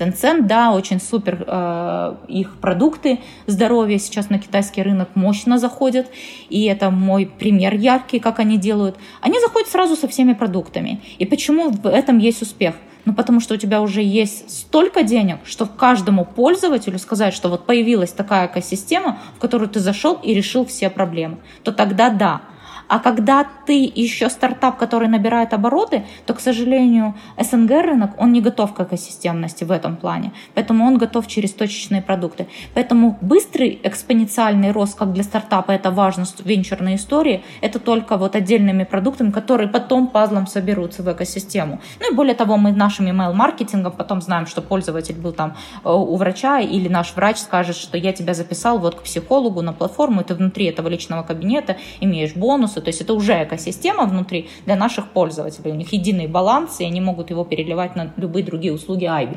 Tencent, да, очень супер э, их продукты здоровья сейчас на китайский рынок мощно заходят, и это мой пример яркий, как они делают. Они заходят сразу со всеми продуктами. И почему в этом есть успех? Ну, потому что у тебя уже есть столько денег, что каждому пользователю сказать, что вот появилась такая экосистема, в которую ты зашел и решил все проблемы, то тогда да. А когда ты еще стартап, который набирает обороты, то, к сожалению, СНГ рынок, он не готов к экосистемности в этом плане. Поэтому он готов через точечные продукты. Поэтому быстрый экспоненциальный рост, как для стартапа, это важно венчурной истории, это только вот отдельными продуктами, которые потом пазлом соберутся в экосистему. Ну и более того, мы нашим email-маркетингом потом знаем, что пользователь был там э, у врача, или наш врач скажет, что я тебя записал вот к психологу на платформу, и ты внутри этого личного кабинета имеешь бонусы, то есть это уже экосистема внутри для наших пользователей. У них единый баланс, и они могут его переливать на любые другие услуги Айби.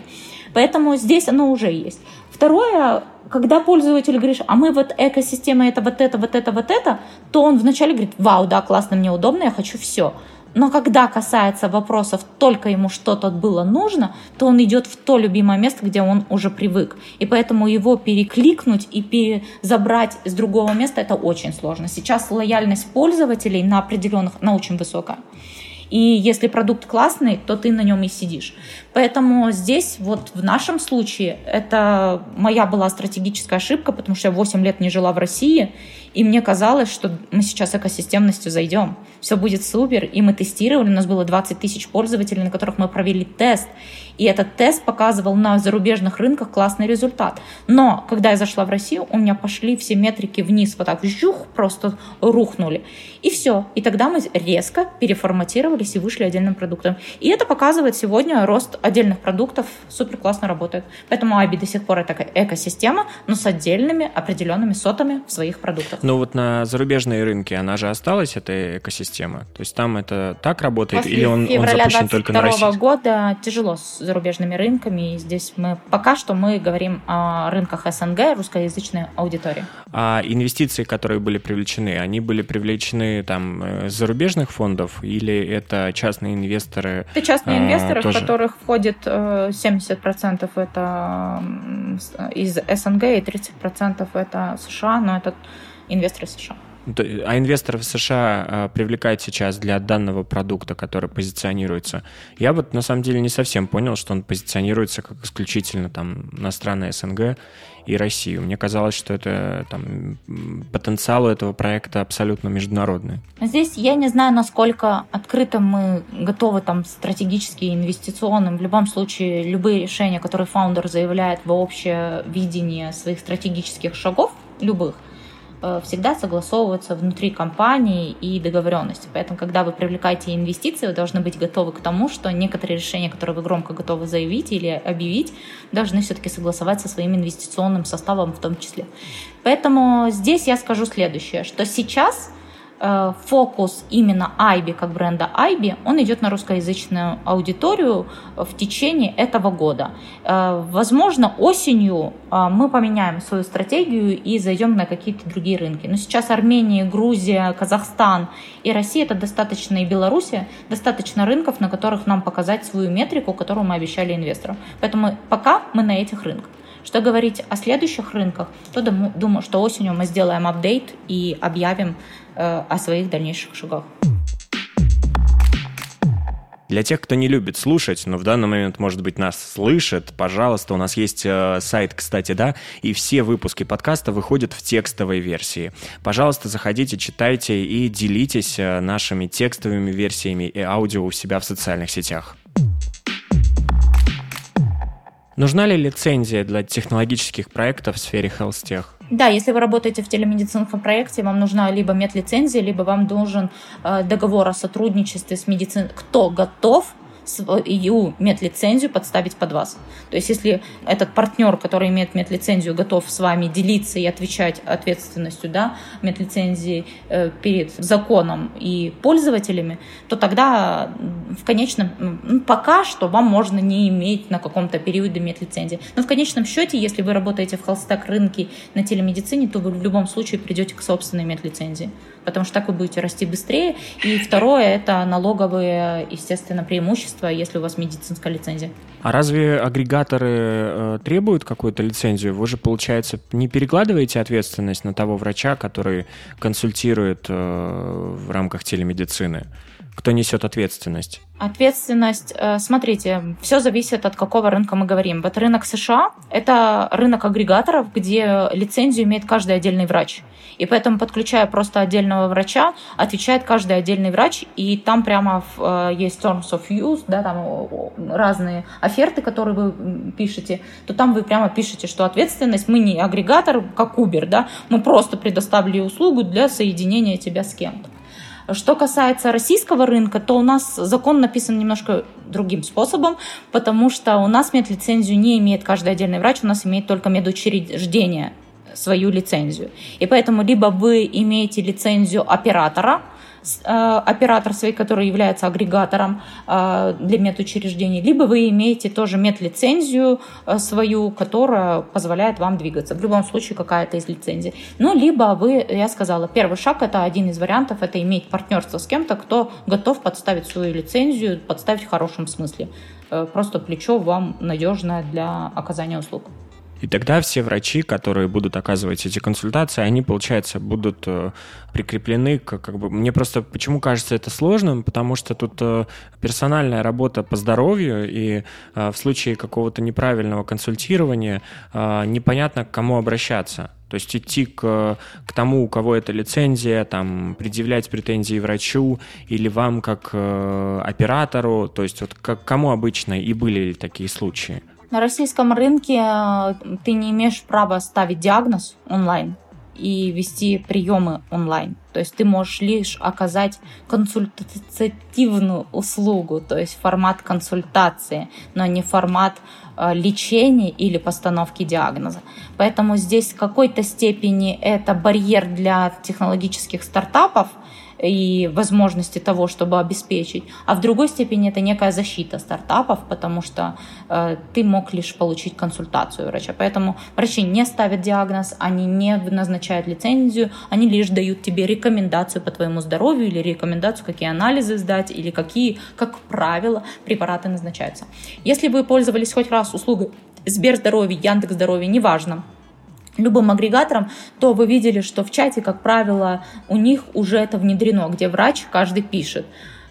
Поэтому здесь оно уже есть. Второе, когда пользователь говорит, а мы вот экосистема это вот это, вот это, вот это, то он вначале говорит, вау, да, классно, мне удобно, я хочу все. Но когда касается вопросов, только ему что-то было нужно, то он идет в то любимое место, где он уже привык. И поэтому его перекликнуть и перезабрать с другого места это очень сложно. Сейчас лояльность пользователей на определенных, она очень высокая. И если продукт классный, то ты на нем и сидишь. Поэтому здесь вот в нашем случае это моя была стратегическая ошибка, потому что я 8 лет не жила в России, и мне казалось, что мы сейчас экосистемностью зайдем. Все будет супер. И мы тестировали. У нас было 20 тысяч пользователей, на которых мы провели тест. И этот тест показывал на зарубежных рынках классный результат. Но когда я зашла в Россию, у меня пошли все метрики вниз, вот так жух, просто рухнули. И все. И тогда мы резко переформатировались и вышли отдельным продуктом. И это показывает сегодня рост отдельных продуктов. Супер классно работает. Поэтому Аби до сих пор это экосистема, но с отдельными определенными сотами в своих продуктах. Ну вот на зарубежные рынки она же осталась, эта экосистема? То есть там это так работает После или он, он запущен только на России? года тяжело с зарубежными рынками. И здесь мы пока что мы говорим о рынках СНГ, русскоязычной аудитории. А инвестиции, которые были привлечены, они были привлечены там э, с зарубежных фондов или это частные инвесторы? Это частные а, инвесторы, тоже? в которых входит 70% э, это из СНГ и 30% это США, но это инвесторы США. А инвесторов США а, привлекать сейчас для данного продукта, который позиционируется? Я вот на самом деле не совсем понял, что он позиционируется как исключительно там иностранная СНГ и Россию. Мне казалось, что это там потенциал этого проекта абсолютно международный. Здесь я не знаю, насколько открыто мы готовы там стратегически инвестиционным. В любом случае, любые решения, которые фаундер заявляет в общее видение своих стратегических шагов, любых – всегда согласовываться внутри компании и договоренности. Поэтому, когда вы привлекаете инвестиции, вы должны быть готовы к тому, что некоторые решения, которые вы громко готовы заявить или объявить, должны все-таки согласовать со своим инвестиционным составом в том числе. Поэтому здесь я скажу следующее, что сейчас Э, фокус именно Айби, как бренда Айби, он идет на русскоязычную аудиторию в течение этого года. Э, возможно, осенью э, мы поменяем свою стратегию и зайдем на какие-то другие рынки. Но сейчас Армения, Грузия, Казахстан и Россия, это достаточно, и Белоруссия, достаточно рынков, на которых нам показать свою метрику, которую мы обещали инвесторам. Поэтому пока мы на этих рынках. Что говорить о следующих рынках, то думаю, что осенью мы сделаем апдейт и объявим Э, о своих дальнейших шагах. Для тех, кто не любит слушать, но в данный момент, может быть, нас слышит, пожалуйста, у нас есть э, сайт, кстати, да, и все выпуски подкаста выходят в текстовой версии. Пожалуйста, заходите, читайте и делитесь э, нашими текстовыми версиями и аудио у себя в социальных сетях. Нужна ли лицензия для технологических проектов в сфере tech? Да, если вы работаете в телемедицинском проекте, вам нужна либо медлицензия, либо вам нужен э, договор о сотрудничестве с медициной. Кто готов свою медлицензию подставить под вас. То есть если этот партнер, который имеет медлицензию, готов с вами делиться и отвечать ответственностью да, медлицензии э, перед законом и пользователями, то тогда в конечном, пока что вам можно не иметь на каком-то периоде медлицензии. Но в конечном счете, если вы работаете в холстак рынке на телемедицине, то вы в любом случае придете к собственной медлицензии потому что так вы будете расти быстрее. И второе – это налоговые, естественно, преимущества, если у вас медицинская лицензия. А разве агрегаторы э, требуют какую-то лицензию? Вы же, получается, не перекладываете ответственность на того врача, который консультирует э, в рамках телемедицины? Кто несет ответственность? Ответственность, э, смотрите, все зависит от какого рынка мы говорим. Вот рынок США – это рынок агрегаторов, где лицензию имеет каждый отдельный врач. И поэтому, подключая просто отдельного врача, отвечает каждый отдельный врач, и там прямо э, есть terms of use, да, там разные оферты, которые вы пишете, то там вы прямо пишете, что ответственность, мы не агрегатор, как Uber, да, мы просто предоставили услугу для соединения тебя с кем-то. Что касается российского рынка, то у нас закон написан немножко другим способом, потому что у нас медлицензию не имеет каждый отдельный врач, у нас имеет только медучреждение свою лицензию. И поэтому либо вы имеете лицензию оператора, оператор свой, который является агрегатором э, для медучреждений, либо вы имеете тоже медлицензию э, свою, которая позволяет вам двигаться. В любом случае какая-то из лицензий. Ну, либо вы, я сказала, первый шаг это один из вариантов, это иметь партнерство с кем-то, кто готов подставить свою лицензию, подставить в хорошем смысле. Просто плечо вам надежное для оказания услуг. И тогда все врачи, которые будут оказывать эти консультации, они, получается, будут э, прикреплены к, как бы... Мне просто почему кажется это сложным, потому что тут э, персональная работа по здоровью, и э, в случае какого-то неправильного консультирования непонятно, к кому обращаться. То есть идти к, к тому, у кого это лицензия, там, предъявлять претензии врачу или вам как э, оператору, то есть вот к кому обычно и были такие случаи? На российском рынке э, ты не имеешь права ставить диагноз онлайн и вести приемы онлайн. То есть ты можешь лишь оказать консультативную услугу, то есть формат консультации, но не формат э, лечения или постановки диагноза. Поэтому здесь в какой-то степени это барьер для технологических стартапов – и возможности того, чтобы обеспечить, а в другой степени это некая защита стартапов, потому что э, ты мог лишь получить консультацию врача. Поэтому врачи не ставят диагноз, они не назначают лицензию, они лишь дают тебе рекомендацию по твоему здоровью или рекомендацию, какие анализы сдать или какие, как правило, препараты назначаются. Если вы пользовались хоть раз услугой Сберздоровье, Яндекс Здоровье, неважно, любым агрегатором, то вы видели, что в чате, как правило, у них уже это внедрено, где врач каждый пишет,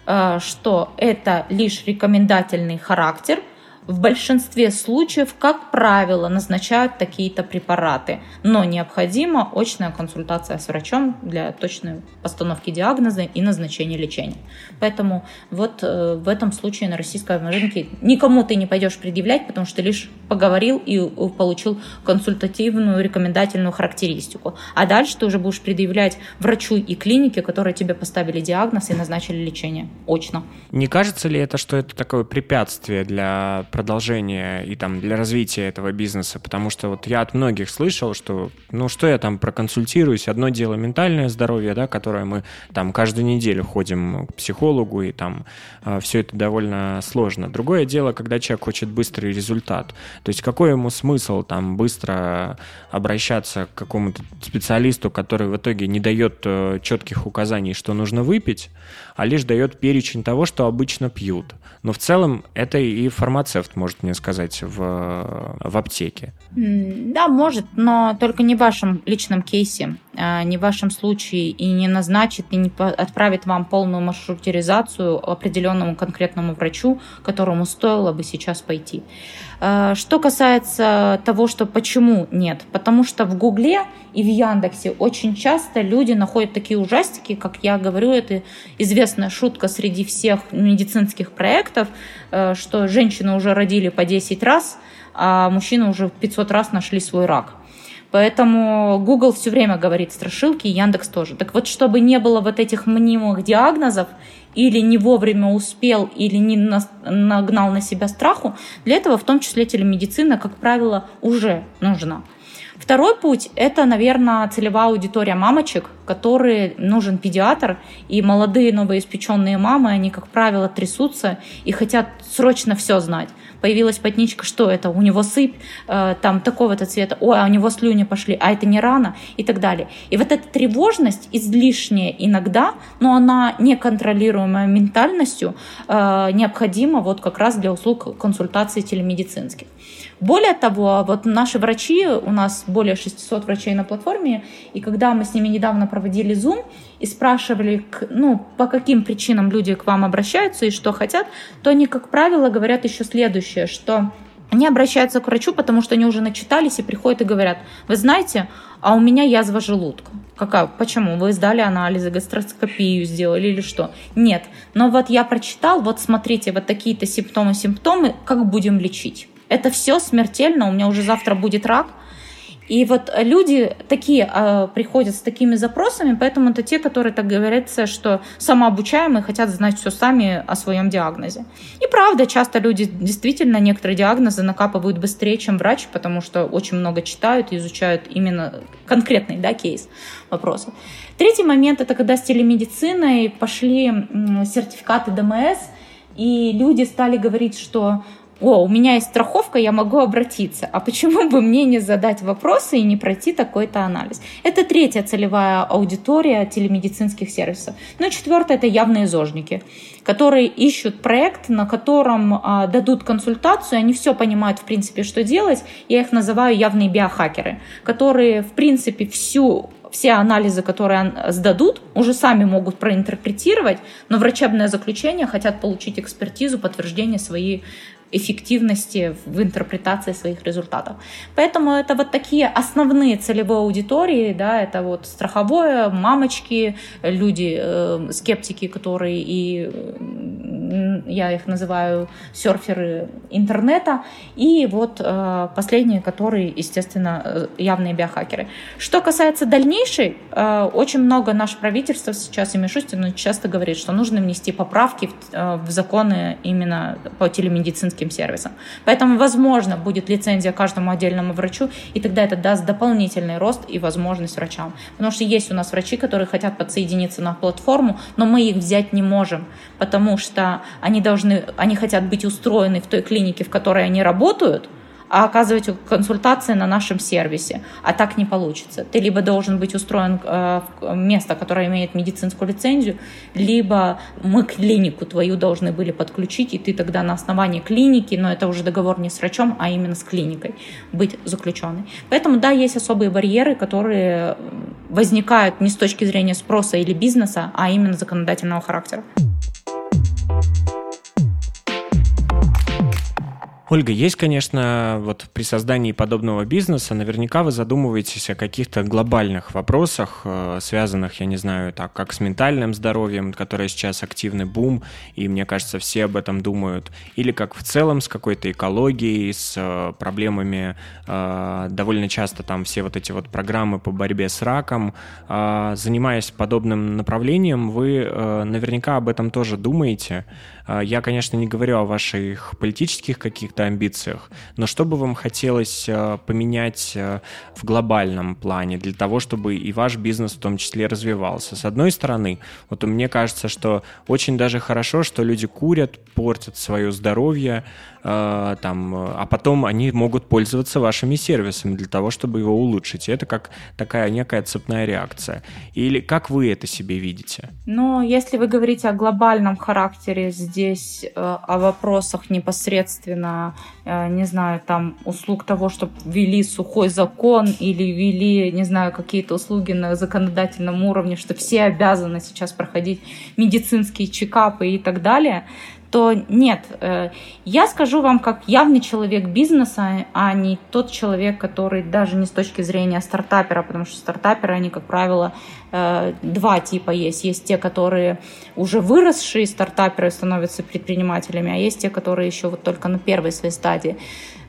э, что это лишь рекомендательный характер – в большинстве случаев, как правило, назначают такие-то препараты, но необходима очная консультация с врачом для точной постановки диагноза и назначения лечения. Поэтому вот э, в этом случае на российском рынке никому ты не пойдешь предъявлять, потому что лишь поговорил и получил консультативную рекомендательную характеристику. А дальше ты уже будешь предъявлять врачу и клинике, которые тебе поставили диагноз и назначили лечение очно. Не кажется ли это, что это такое препятствие для продолжения и там для развития этого бизнеса, потому что вот я от многих слышал, что ну что я там проконсультируюсь, одно дело ментальное здоровье, да, которое мы там каждую неделю ходим к психологу и там э, все это довольно сложно. Другое дело, когда человек хочет быстрый результат. То есть какой ему смысл там быстро обращаться к какому-то специалисту, который в итоге не дает э, четких указаний, что нужно выпить, а лишь дает перечень того, что обычно пьют. Но в целом это и фармацевт может мне сказать в, в аптеке. Да, может, но только не в вашем личном кейсе, не в вашем случае и не назначит, и не отправит вам полную маршрутизацию определенному конкретному врачу, которому стоило бы сейчас пойти. А, что касается того, что почему нет, потому что в Гугле и в Яндексе очень часто люди находят такие ужастики, как я говорю, это известная шутка среди всех медицинских проектов, э, что женщины уже родили по 10 раз, а мужчины уже 500 раз нашли свой рак. Поэтому Google все время говорит страшилки, и Яндекс тоже. Так вот, чтобы не было вот этих мнимых диагнозов, или не вовремя успел, или не нагнал на себя страху, для этого в том числе телемедицина, как правило, уже нужна. Второй путь – это, наверное, целевая аудитория мамочек, которые нужен педиатр, и молодые новоиспеченные мамы, они, как правило, трясутся и хотят срочно все знать. Появилась потничка, что это? У него сыпь, э, там такого-то цвета, ой, а у него слюни пошли, а это не рано и так далее. И вот эта тревожность излишняя иногда, но она неконтролируемая ментальностью, э, необходима вот как раз для услуг консультаций телемедицинских. Более того, вот наши врачи, у нас более 600 врачей на платформе, и когда мы с ними недавно проводили Zoom и спрашивали, ну, по каким причинам люди к вам обращаются и что хотят, то они, как правило, говорят еще следующее, что они обращаются к врачу, потому что они уже начитались и приходят и говорят, вы знаете, а у меня язва желудка. Какая? Почему? Вы сдали анализы, гастроскопию сделали или что? Нет. Но вот я прочитал, вот смотрите, вот такие-то симптомы, симптомы, как будем лечить? Это все смертельно, у меня уже завтра будет рак. И вот люди такие э, приходят с такими запросами, поэтому это те, которые, так говорится, что самообучаемые хотят знать все сами о своем диагнозе. И правда, часто люди действительно некоторые диагнозы накапывают быстрее, чем врач, потому что очень много читают и изучают именно конкретный да, кейс вопроса. Третий момент – это когда с телемедициной пошли сертификаты ДМС, и люди стали говорить, что о, у меня есть страховка, я могу обратиться. А почему бы мне не задать вопросы и не пройти такой-то анализ? Это третья целевая аудитория телемедицинских сервисов. Ну и четвертое – это явные зожники, которые ищут проект, на котором а, дадут консультацию, они все понимают, в принципе, что делать. Я их называю явные биохакеры, которые, в принципе, всю все анализы, которые сдадут, уже сами могут проинтерпретировать, но врачебное заключение хотят получить экспертизу, подтверждение своей эффективности в интерпретации своих результатов. Поэтому это вот такие основные целевые аудитории, да, это вот страховое, мамочки, люди, э, скептики, которые и я их называю серферы интернета, и вот э, последние, которые, естественно, э, явные биохакеры. Что касается дальнейшей, э, очень много наше правительство сейчас, и Мишустин часто говорит, что нужно внести поправки в, э, в законы именно по телемедицинским сервисам. Поэтому, возможно, будет лицензия каждому отдельному врачу, и тогда это даст дополнительный рост и возможность врачам. Потому что есть у нас врачи, которые хотят подсоединиться на платформу, но мы их взять не можем, потому что они должны, они хотят быть устроены в той клинике, в которой они работают, а оказывать консультации на нашем сервисе. А так не получится. Ты либо должен быть устроен э, в место, которое имеет медицинскую лицензию, либо мы клинику твою должны были подключить, и ты тогда на основании клиники, но это уже договор не с врачом, а именно с клиникой, быть заключенной. Поэтому, да, есть особые барьеры, которые возникают не с точки зрения спроса или бизнеса, а именно законодательного характера. Ольга, есть, конечно, вот при создании подобного бизнеса наверняка вы задумываетесь о каких-то глобальных вопросах, э, связанных, я не знаю, так как с ментальным здоровьем, которое сейчас активный бум, и мне кажется, все об этом думают, или как в целом с какой-то экологией, с э, проблемами, э, довольно часто там все вот эти вот программы по борьбе с раком. Занимаясь подобным направлением, вы наверняка об этом тоже думаете. Я, конечно, не говорю о ваших политических каких-то амбициях, но что бы вам хотелось э, поменять э, в глобальном плане для того, чтобы и ваш бизнес в том числе развивался? С одной стороны, вот мне кажется, что очень даже хорошо, что люди курят, портят свое здоровье, э, там, а потом они могут пользоваться вашими сервисами для того, чтобы его улучшить. Это как такая некая цепная реакция. Или как вы это себе видите? Ну, если вы говорите о глобальном характере здесь, о вопросах непосредственно Э, не знаю, там услуг того, чтобы ввели сухой закон или ввели, не знаю, какие-то услуги на законодательном уровне, что все обязаны сейчас проходить медицинские чекапы и так далее, то нет, э, я скажу вам как явный человек бизнеса, а не тот человек, который даже не с точки зрения стартапера, потому что стартаперы, они, как правило, э, два типа есть. Есть те, которые уже выросшие стартаперы становятся предпринимателями, а есть те, которые еще вот только на первой своей стадии.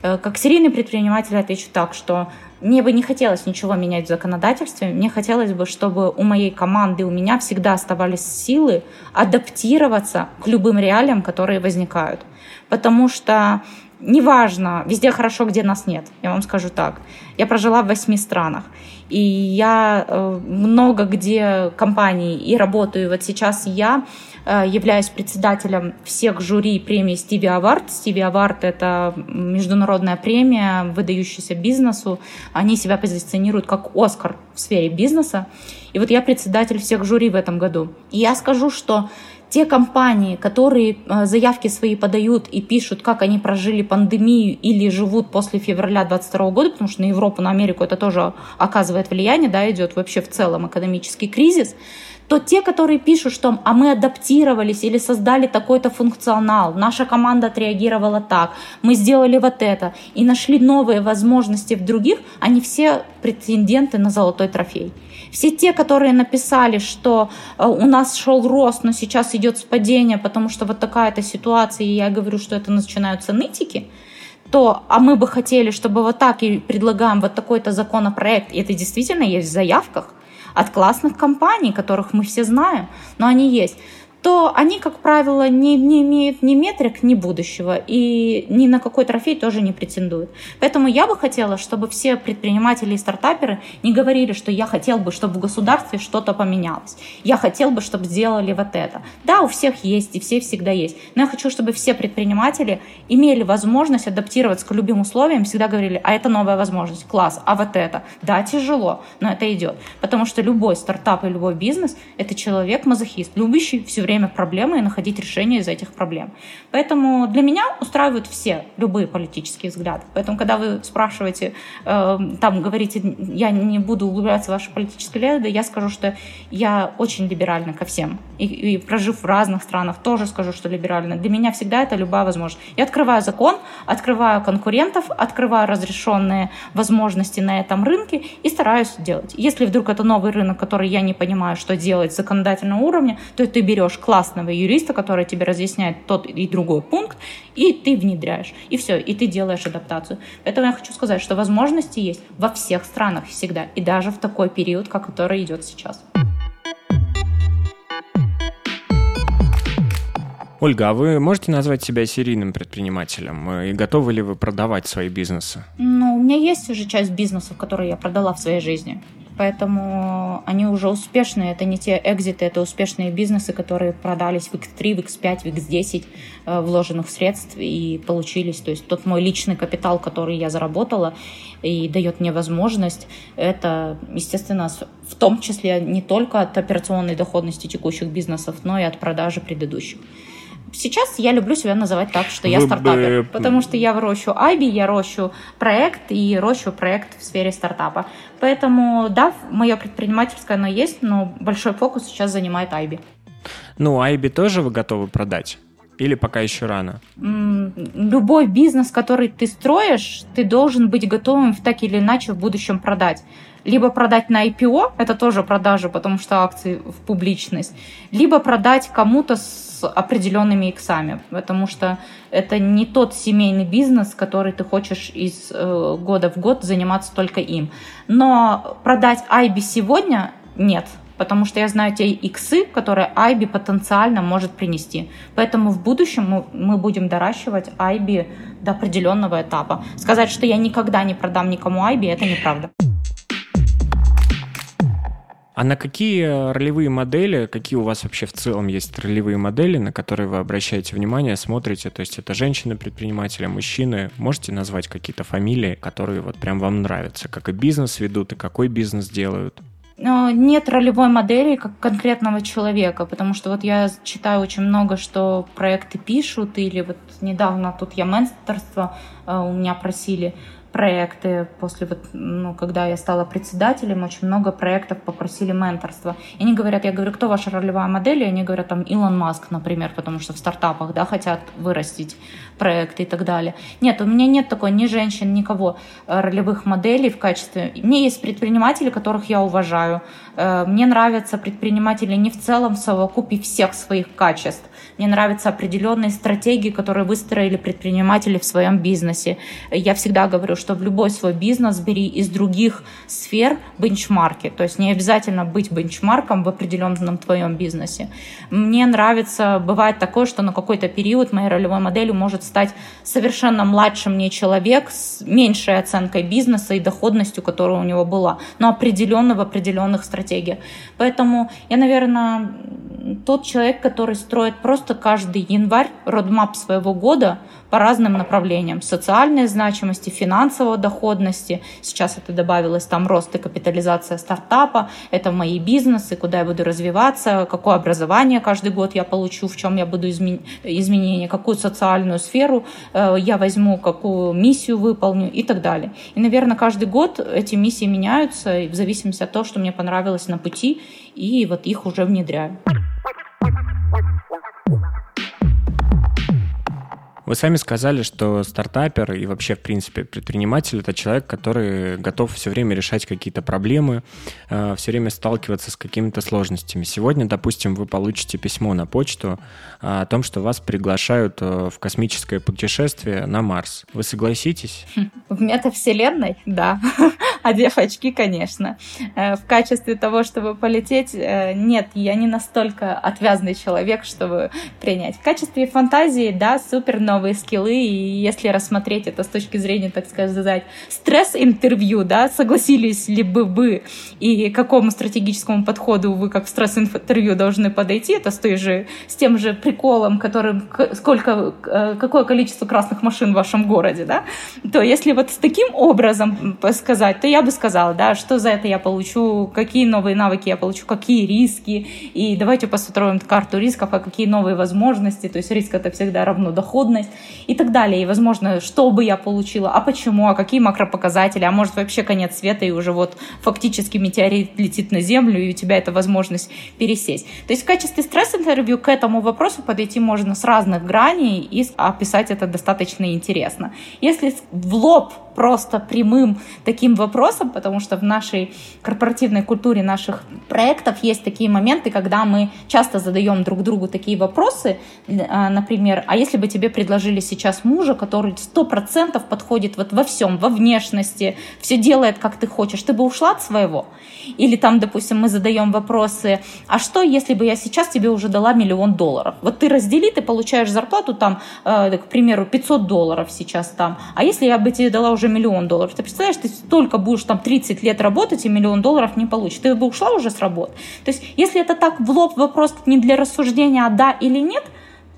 Э, как серийный предприниматель отвечу так, что мне бы не хотелось ничего менять в законодательстве. Мне хотелось бы, чтобы у моей команды, у меня всегда оставались силы адаптироваться к любым реалиям, которые возникают. Потому что неважно, везде хорошо, где нас нет, я вам скажу так. Я прожила в восьми странах, и я э, много где компаний и работаю. Вот сейчас я являюсь председателем всех жюри премии Стиви Авард. Стиви Авард — это международная премия, выдающаяся бизнесу. Они себя позиционируют как Оскар в сфере бизнеса. И вот я председатель всех жюри в этом году. И я скажу, что те компании, которые э, заявки свои подают и пишут, как они прожили пандемию или живут после февраля 2022 года, потому что на Европу, на Америку это тоже оказывает влияние, да, идет вообще в целом экономический кризис, то те, которые пишут, что а мы адаптировались или создали такой-то функционал, наша команда отреагировала так, мы сделали вот это и нашли новые возможности в других, они все претенденты на золотой трофей. Все те, которые написали, что э, у нас шел рост, но сейчас идет падение, потому что вот такая-то ситуация, и я говорю, что это начинаются нытики, то, а мы бы хотели, чтобы вот так и предлагаем вот такой-то законопроект, и это действительно есть в заявках, от классных компаний, которых мы все знаем, но они есть то они, как правило, не, не имеют ни метрик, ни будущего, и ни на какой трофей тоже не претендуют. Поэтому я бы хотела, чтобы все предприниматели и стартаперы не говорили, что я хотел бы, чтобы в государстве что-то поменялось. Я хотел бы, чтобы сделали вот это. Да, у всех есть, и все всегда есть. Но я хочу, чтобы все предприниматели имели возможность адаптироваться к любым условиям, всегда говорили, а это новая возможность, класс, а вот это. Да, тяжело, но это идет. Потому что любой стартап и любой бизнес — это человек-мазохист, любящий все время время проблемы и находить решение из этих проблем. Поэтому для меня устраивают все, любые политические взгляды. Поэтому, когда вы спрашиваете, э, там говорите, я не буду углубляться в ваши политические взгляды, я скажу, что я очень либеральна ко всем. И, и прожив в разных странах, тоже скажу, что либеральна. Для меня всегда это любая возможность. Я открываю закон, открываю конкурентов, открываю разрешенные возможности на этом рынке и стараюсь делать. Если вдруг это новый рынок, который я не понимаю, что делать законодательного уровня, то ты берешь берешь классного юриста, который тебе разъясняет тот и другой пункт, и ты внедряешь. И все, и ты делаешь адаптацию. Поэтому я хочу сказать, что возможности есть во всех странах всегда, и даже в такой период, как который идет сейчас. Ольга, а вы можете назвать себя серийным предпринимателем? И готовы ли вы продавать свои бизнесы? Ну, у меня есть уже часть бизнесов, которые я продала в своей жизни. Поэтому они уже успешные. Это не те экзиты, это успешные бизнесы, которые продались в X3, в X5, в X10 э, вложенных средств и получились. То есть тот мой личный капитал, который я заработала и дает мне возможность, это, естественно, в том числе не только от операционной доходности текущих бизнесов, но и от продажи предыдущих. Сейчас я люблю себя называть так, что я Вы стартапер, бы... потому что я рощу Айби, я рощу проект и рощу проект в сфере стартапа. Поэтому, да, мое предпринимательское оно есть, но большой фокус сейчас занимает Айби. Ну, Айби тоже вы готовы продать? Или пока еще рано? Любой бизнес, который ты строишь, ты должен быть готовым в так или иначе в будущем продать либо продать на IPO, это тоже продажа, потому что акции в публичность, либо продать кому-то с определенными иксами, потому что это не тот семейный бизнес, который ты хочешь из э, года в год заниматься только им. Но продать IB сегодня нет, потому что я знаю те иксы, которые IB потенциально может принести. Поэтому в будущем мы, мы будем доращивать IB до определенного этапа. Сказать, что я никогда не продам никому IB, это неправда. А на какие ролевые модели, какие у вас вообще в целом есть ролевые модели, на которые вы обращаете внимание, смотрите? То есть это женщины-предприниматели, мужчины. Можете назвать какие-то фамилии, которые вот прям вам нравятся? Как и бизнес ведут, и какой бизнес делают? Нет ролевой модели как конкретного человека, потому что вот я читаю очень много, что проекты пишут, или вот недавно тут я менторство э, у меня просили, проекты после вот, ну, когда я стала председателем, очень много проектов попросили менторства. И они говорят, я говорю, кто ваша ролевая модель? И они говорят, там, Илон Маск, например, потому что в стартапах, да, хотят вырастить проекты и так далее. Нет, у меня нет такой ни женщин, никого э, ролевых моделей в качестве... Мне есть предприниматели, которых я уважаю. Э, мне нравятся предприниматели не в целом в совокупе всех своих качеств, мне нравятся определенные стратегии, которые выстроили предприниматели в своем бизнесе. Я всегда говорю, что в любой свой бизнес бери из других сфер бенчмарки. То есть не обязательно быть бенчмарком в определенном твоем бизнесе. Мне нравится, бывает такое, что на какой-то период моей ролевой моделью может стать совершенно младшим мне человек с меньшей оценкой бизнеса и доходностью, которая у него была, но определенно в определенных стратегиях. Поэтому я, наверное, тот человек, который строит просто каждый январь родмап своего года по разным направлениям. Социальной значимости, финансовой доходности. Сейчас это добавилось там рост и капитализация стартапа. Это мои бизнесы, куда я буду развиваться, какое образование каждый год я получу, в чем я буду измен... изменения, какую социальную сферу э, я возьму, какую миссию выполню и так далее. И, наверное, каждый год эти миссии меняются в зависимости от того, что мне понравилось на пути, и вот их уже внедряю. with Вы сами сказали, что стартапер и вообще, в принципе, предприниматель — это человек, который готов все время решать какие-то проблемы, э, все время сталкиваться с какими-то сложностями. Сегодня, допустим, вы получите письмо на почту э, о том, что вас приглашают э, в космическое путешествие на Марс. Вы согласитесь? В метавселенной? Да. <laughs> Одев очки, конечно. В качестве того, чтобы полететь, нет, я не настолько отвязный человек, чтобы принять. В качестве фантазии, да, супер, но новые скиллы, и если рассмотреть это с точки зрения, так сказать, стресс-интервью, да, согласились ли бы вы и какому стратегическому подходу вы как в стресс-интервью должны подойти, это с той же, с тем же приколом, которым, сколько, э, какое количество красных машин в вашем городе, да, то если вот с таким образом сказать, то я бы сказала, да, что за это я получу, какие новые навыки я получу, какие риски, и давайте построим карту рисков, а какие новые возможности, то есть риск это всегда равно доходность, эффективность и так далее. И, возможно, что бы я получила, а почему, а какие макропоказатели, а может вообще конец света, и уже вот фактически метеорит летит на Землю, и у тебя это возможность пересесть. То есть в качестве стресс-интервью к этому вопросу подойти можно с разных граней и описать это достаточно интересно. Если в лоб просто прямым таким вопросом потому что в нашей корпоративной культуре наших проектов есть такие моменты, когда мы часто задаем друг другу такие вопросы, а, например, а если бы тебе предложили сейчас мужа, который сто процентов подходит вот во всем, во внешности, все делает, как ты хочешь, ты бы ушла от своего? Или там, допустим, мы задаем вопросы, а что, если бы я сейчас тебе уже дала миллион долларов? Вот ты раздели, ты получаешь зарплату там, э, к примеру, 500 долларов сейчас там, а если я бы тебе дала уже миллион долларов, ты представляешь, ты столько будешь там 30 лет работать и миллион долларов не получишь, ты бы ушла уже с работы? То есть, если это так в лоб вопрос не для рассуждения, а да или нет,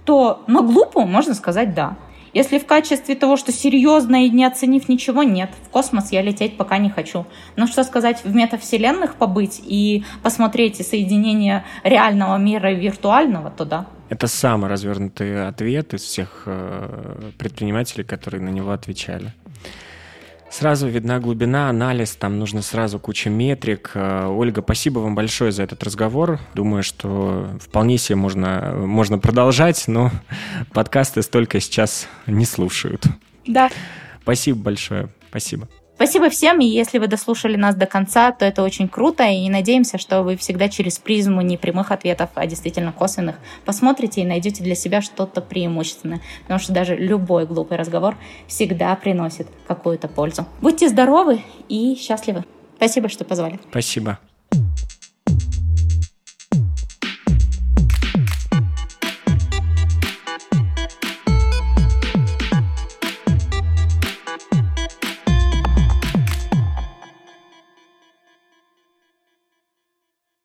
то на глупую можно сказать да. Если в качестве того, что серьезно и не оценив ничего, нет, в космос я лететь пока не хочу. Но что сказать, в метавселенных побыть и посмотреть соединение реального мира и виртуального, то да. Это самый развернутый ответ из всех э, предпринимателей, которые на него отвечали. Сразу видна глубина, анализ, там нужно сразу куча метрик. Э, Ольга, спасибо вам большое за этот разговор. Думаю, что вполне себе можно, можно продолжать, но <laughs> подкасты столько сейчас не слушают. Да. Спасибо большое. Спасибо. Спасибо всем, и если вы дослушали нас до конца, то это очень круто, и надеемся, что вы всегда через призму не прямых ответов, а действительно косвенных посмотрите и найдете для себя что-то преимущественное, потому что даже любой глупый разговор всегда приносит какую-то пользу. Будьте здоровы и счастливы. Спасибо, что позвали. Спасибо.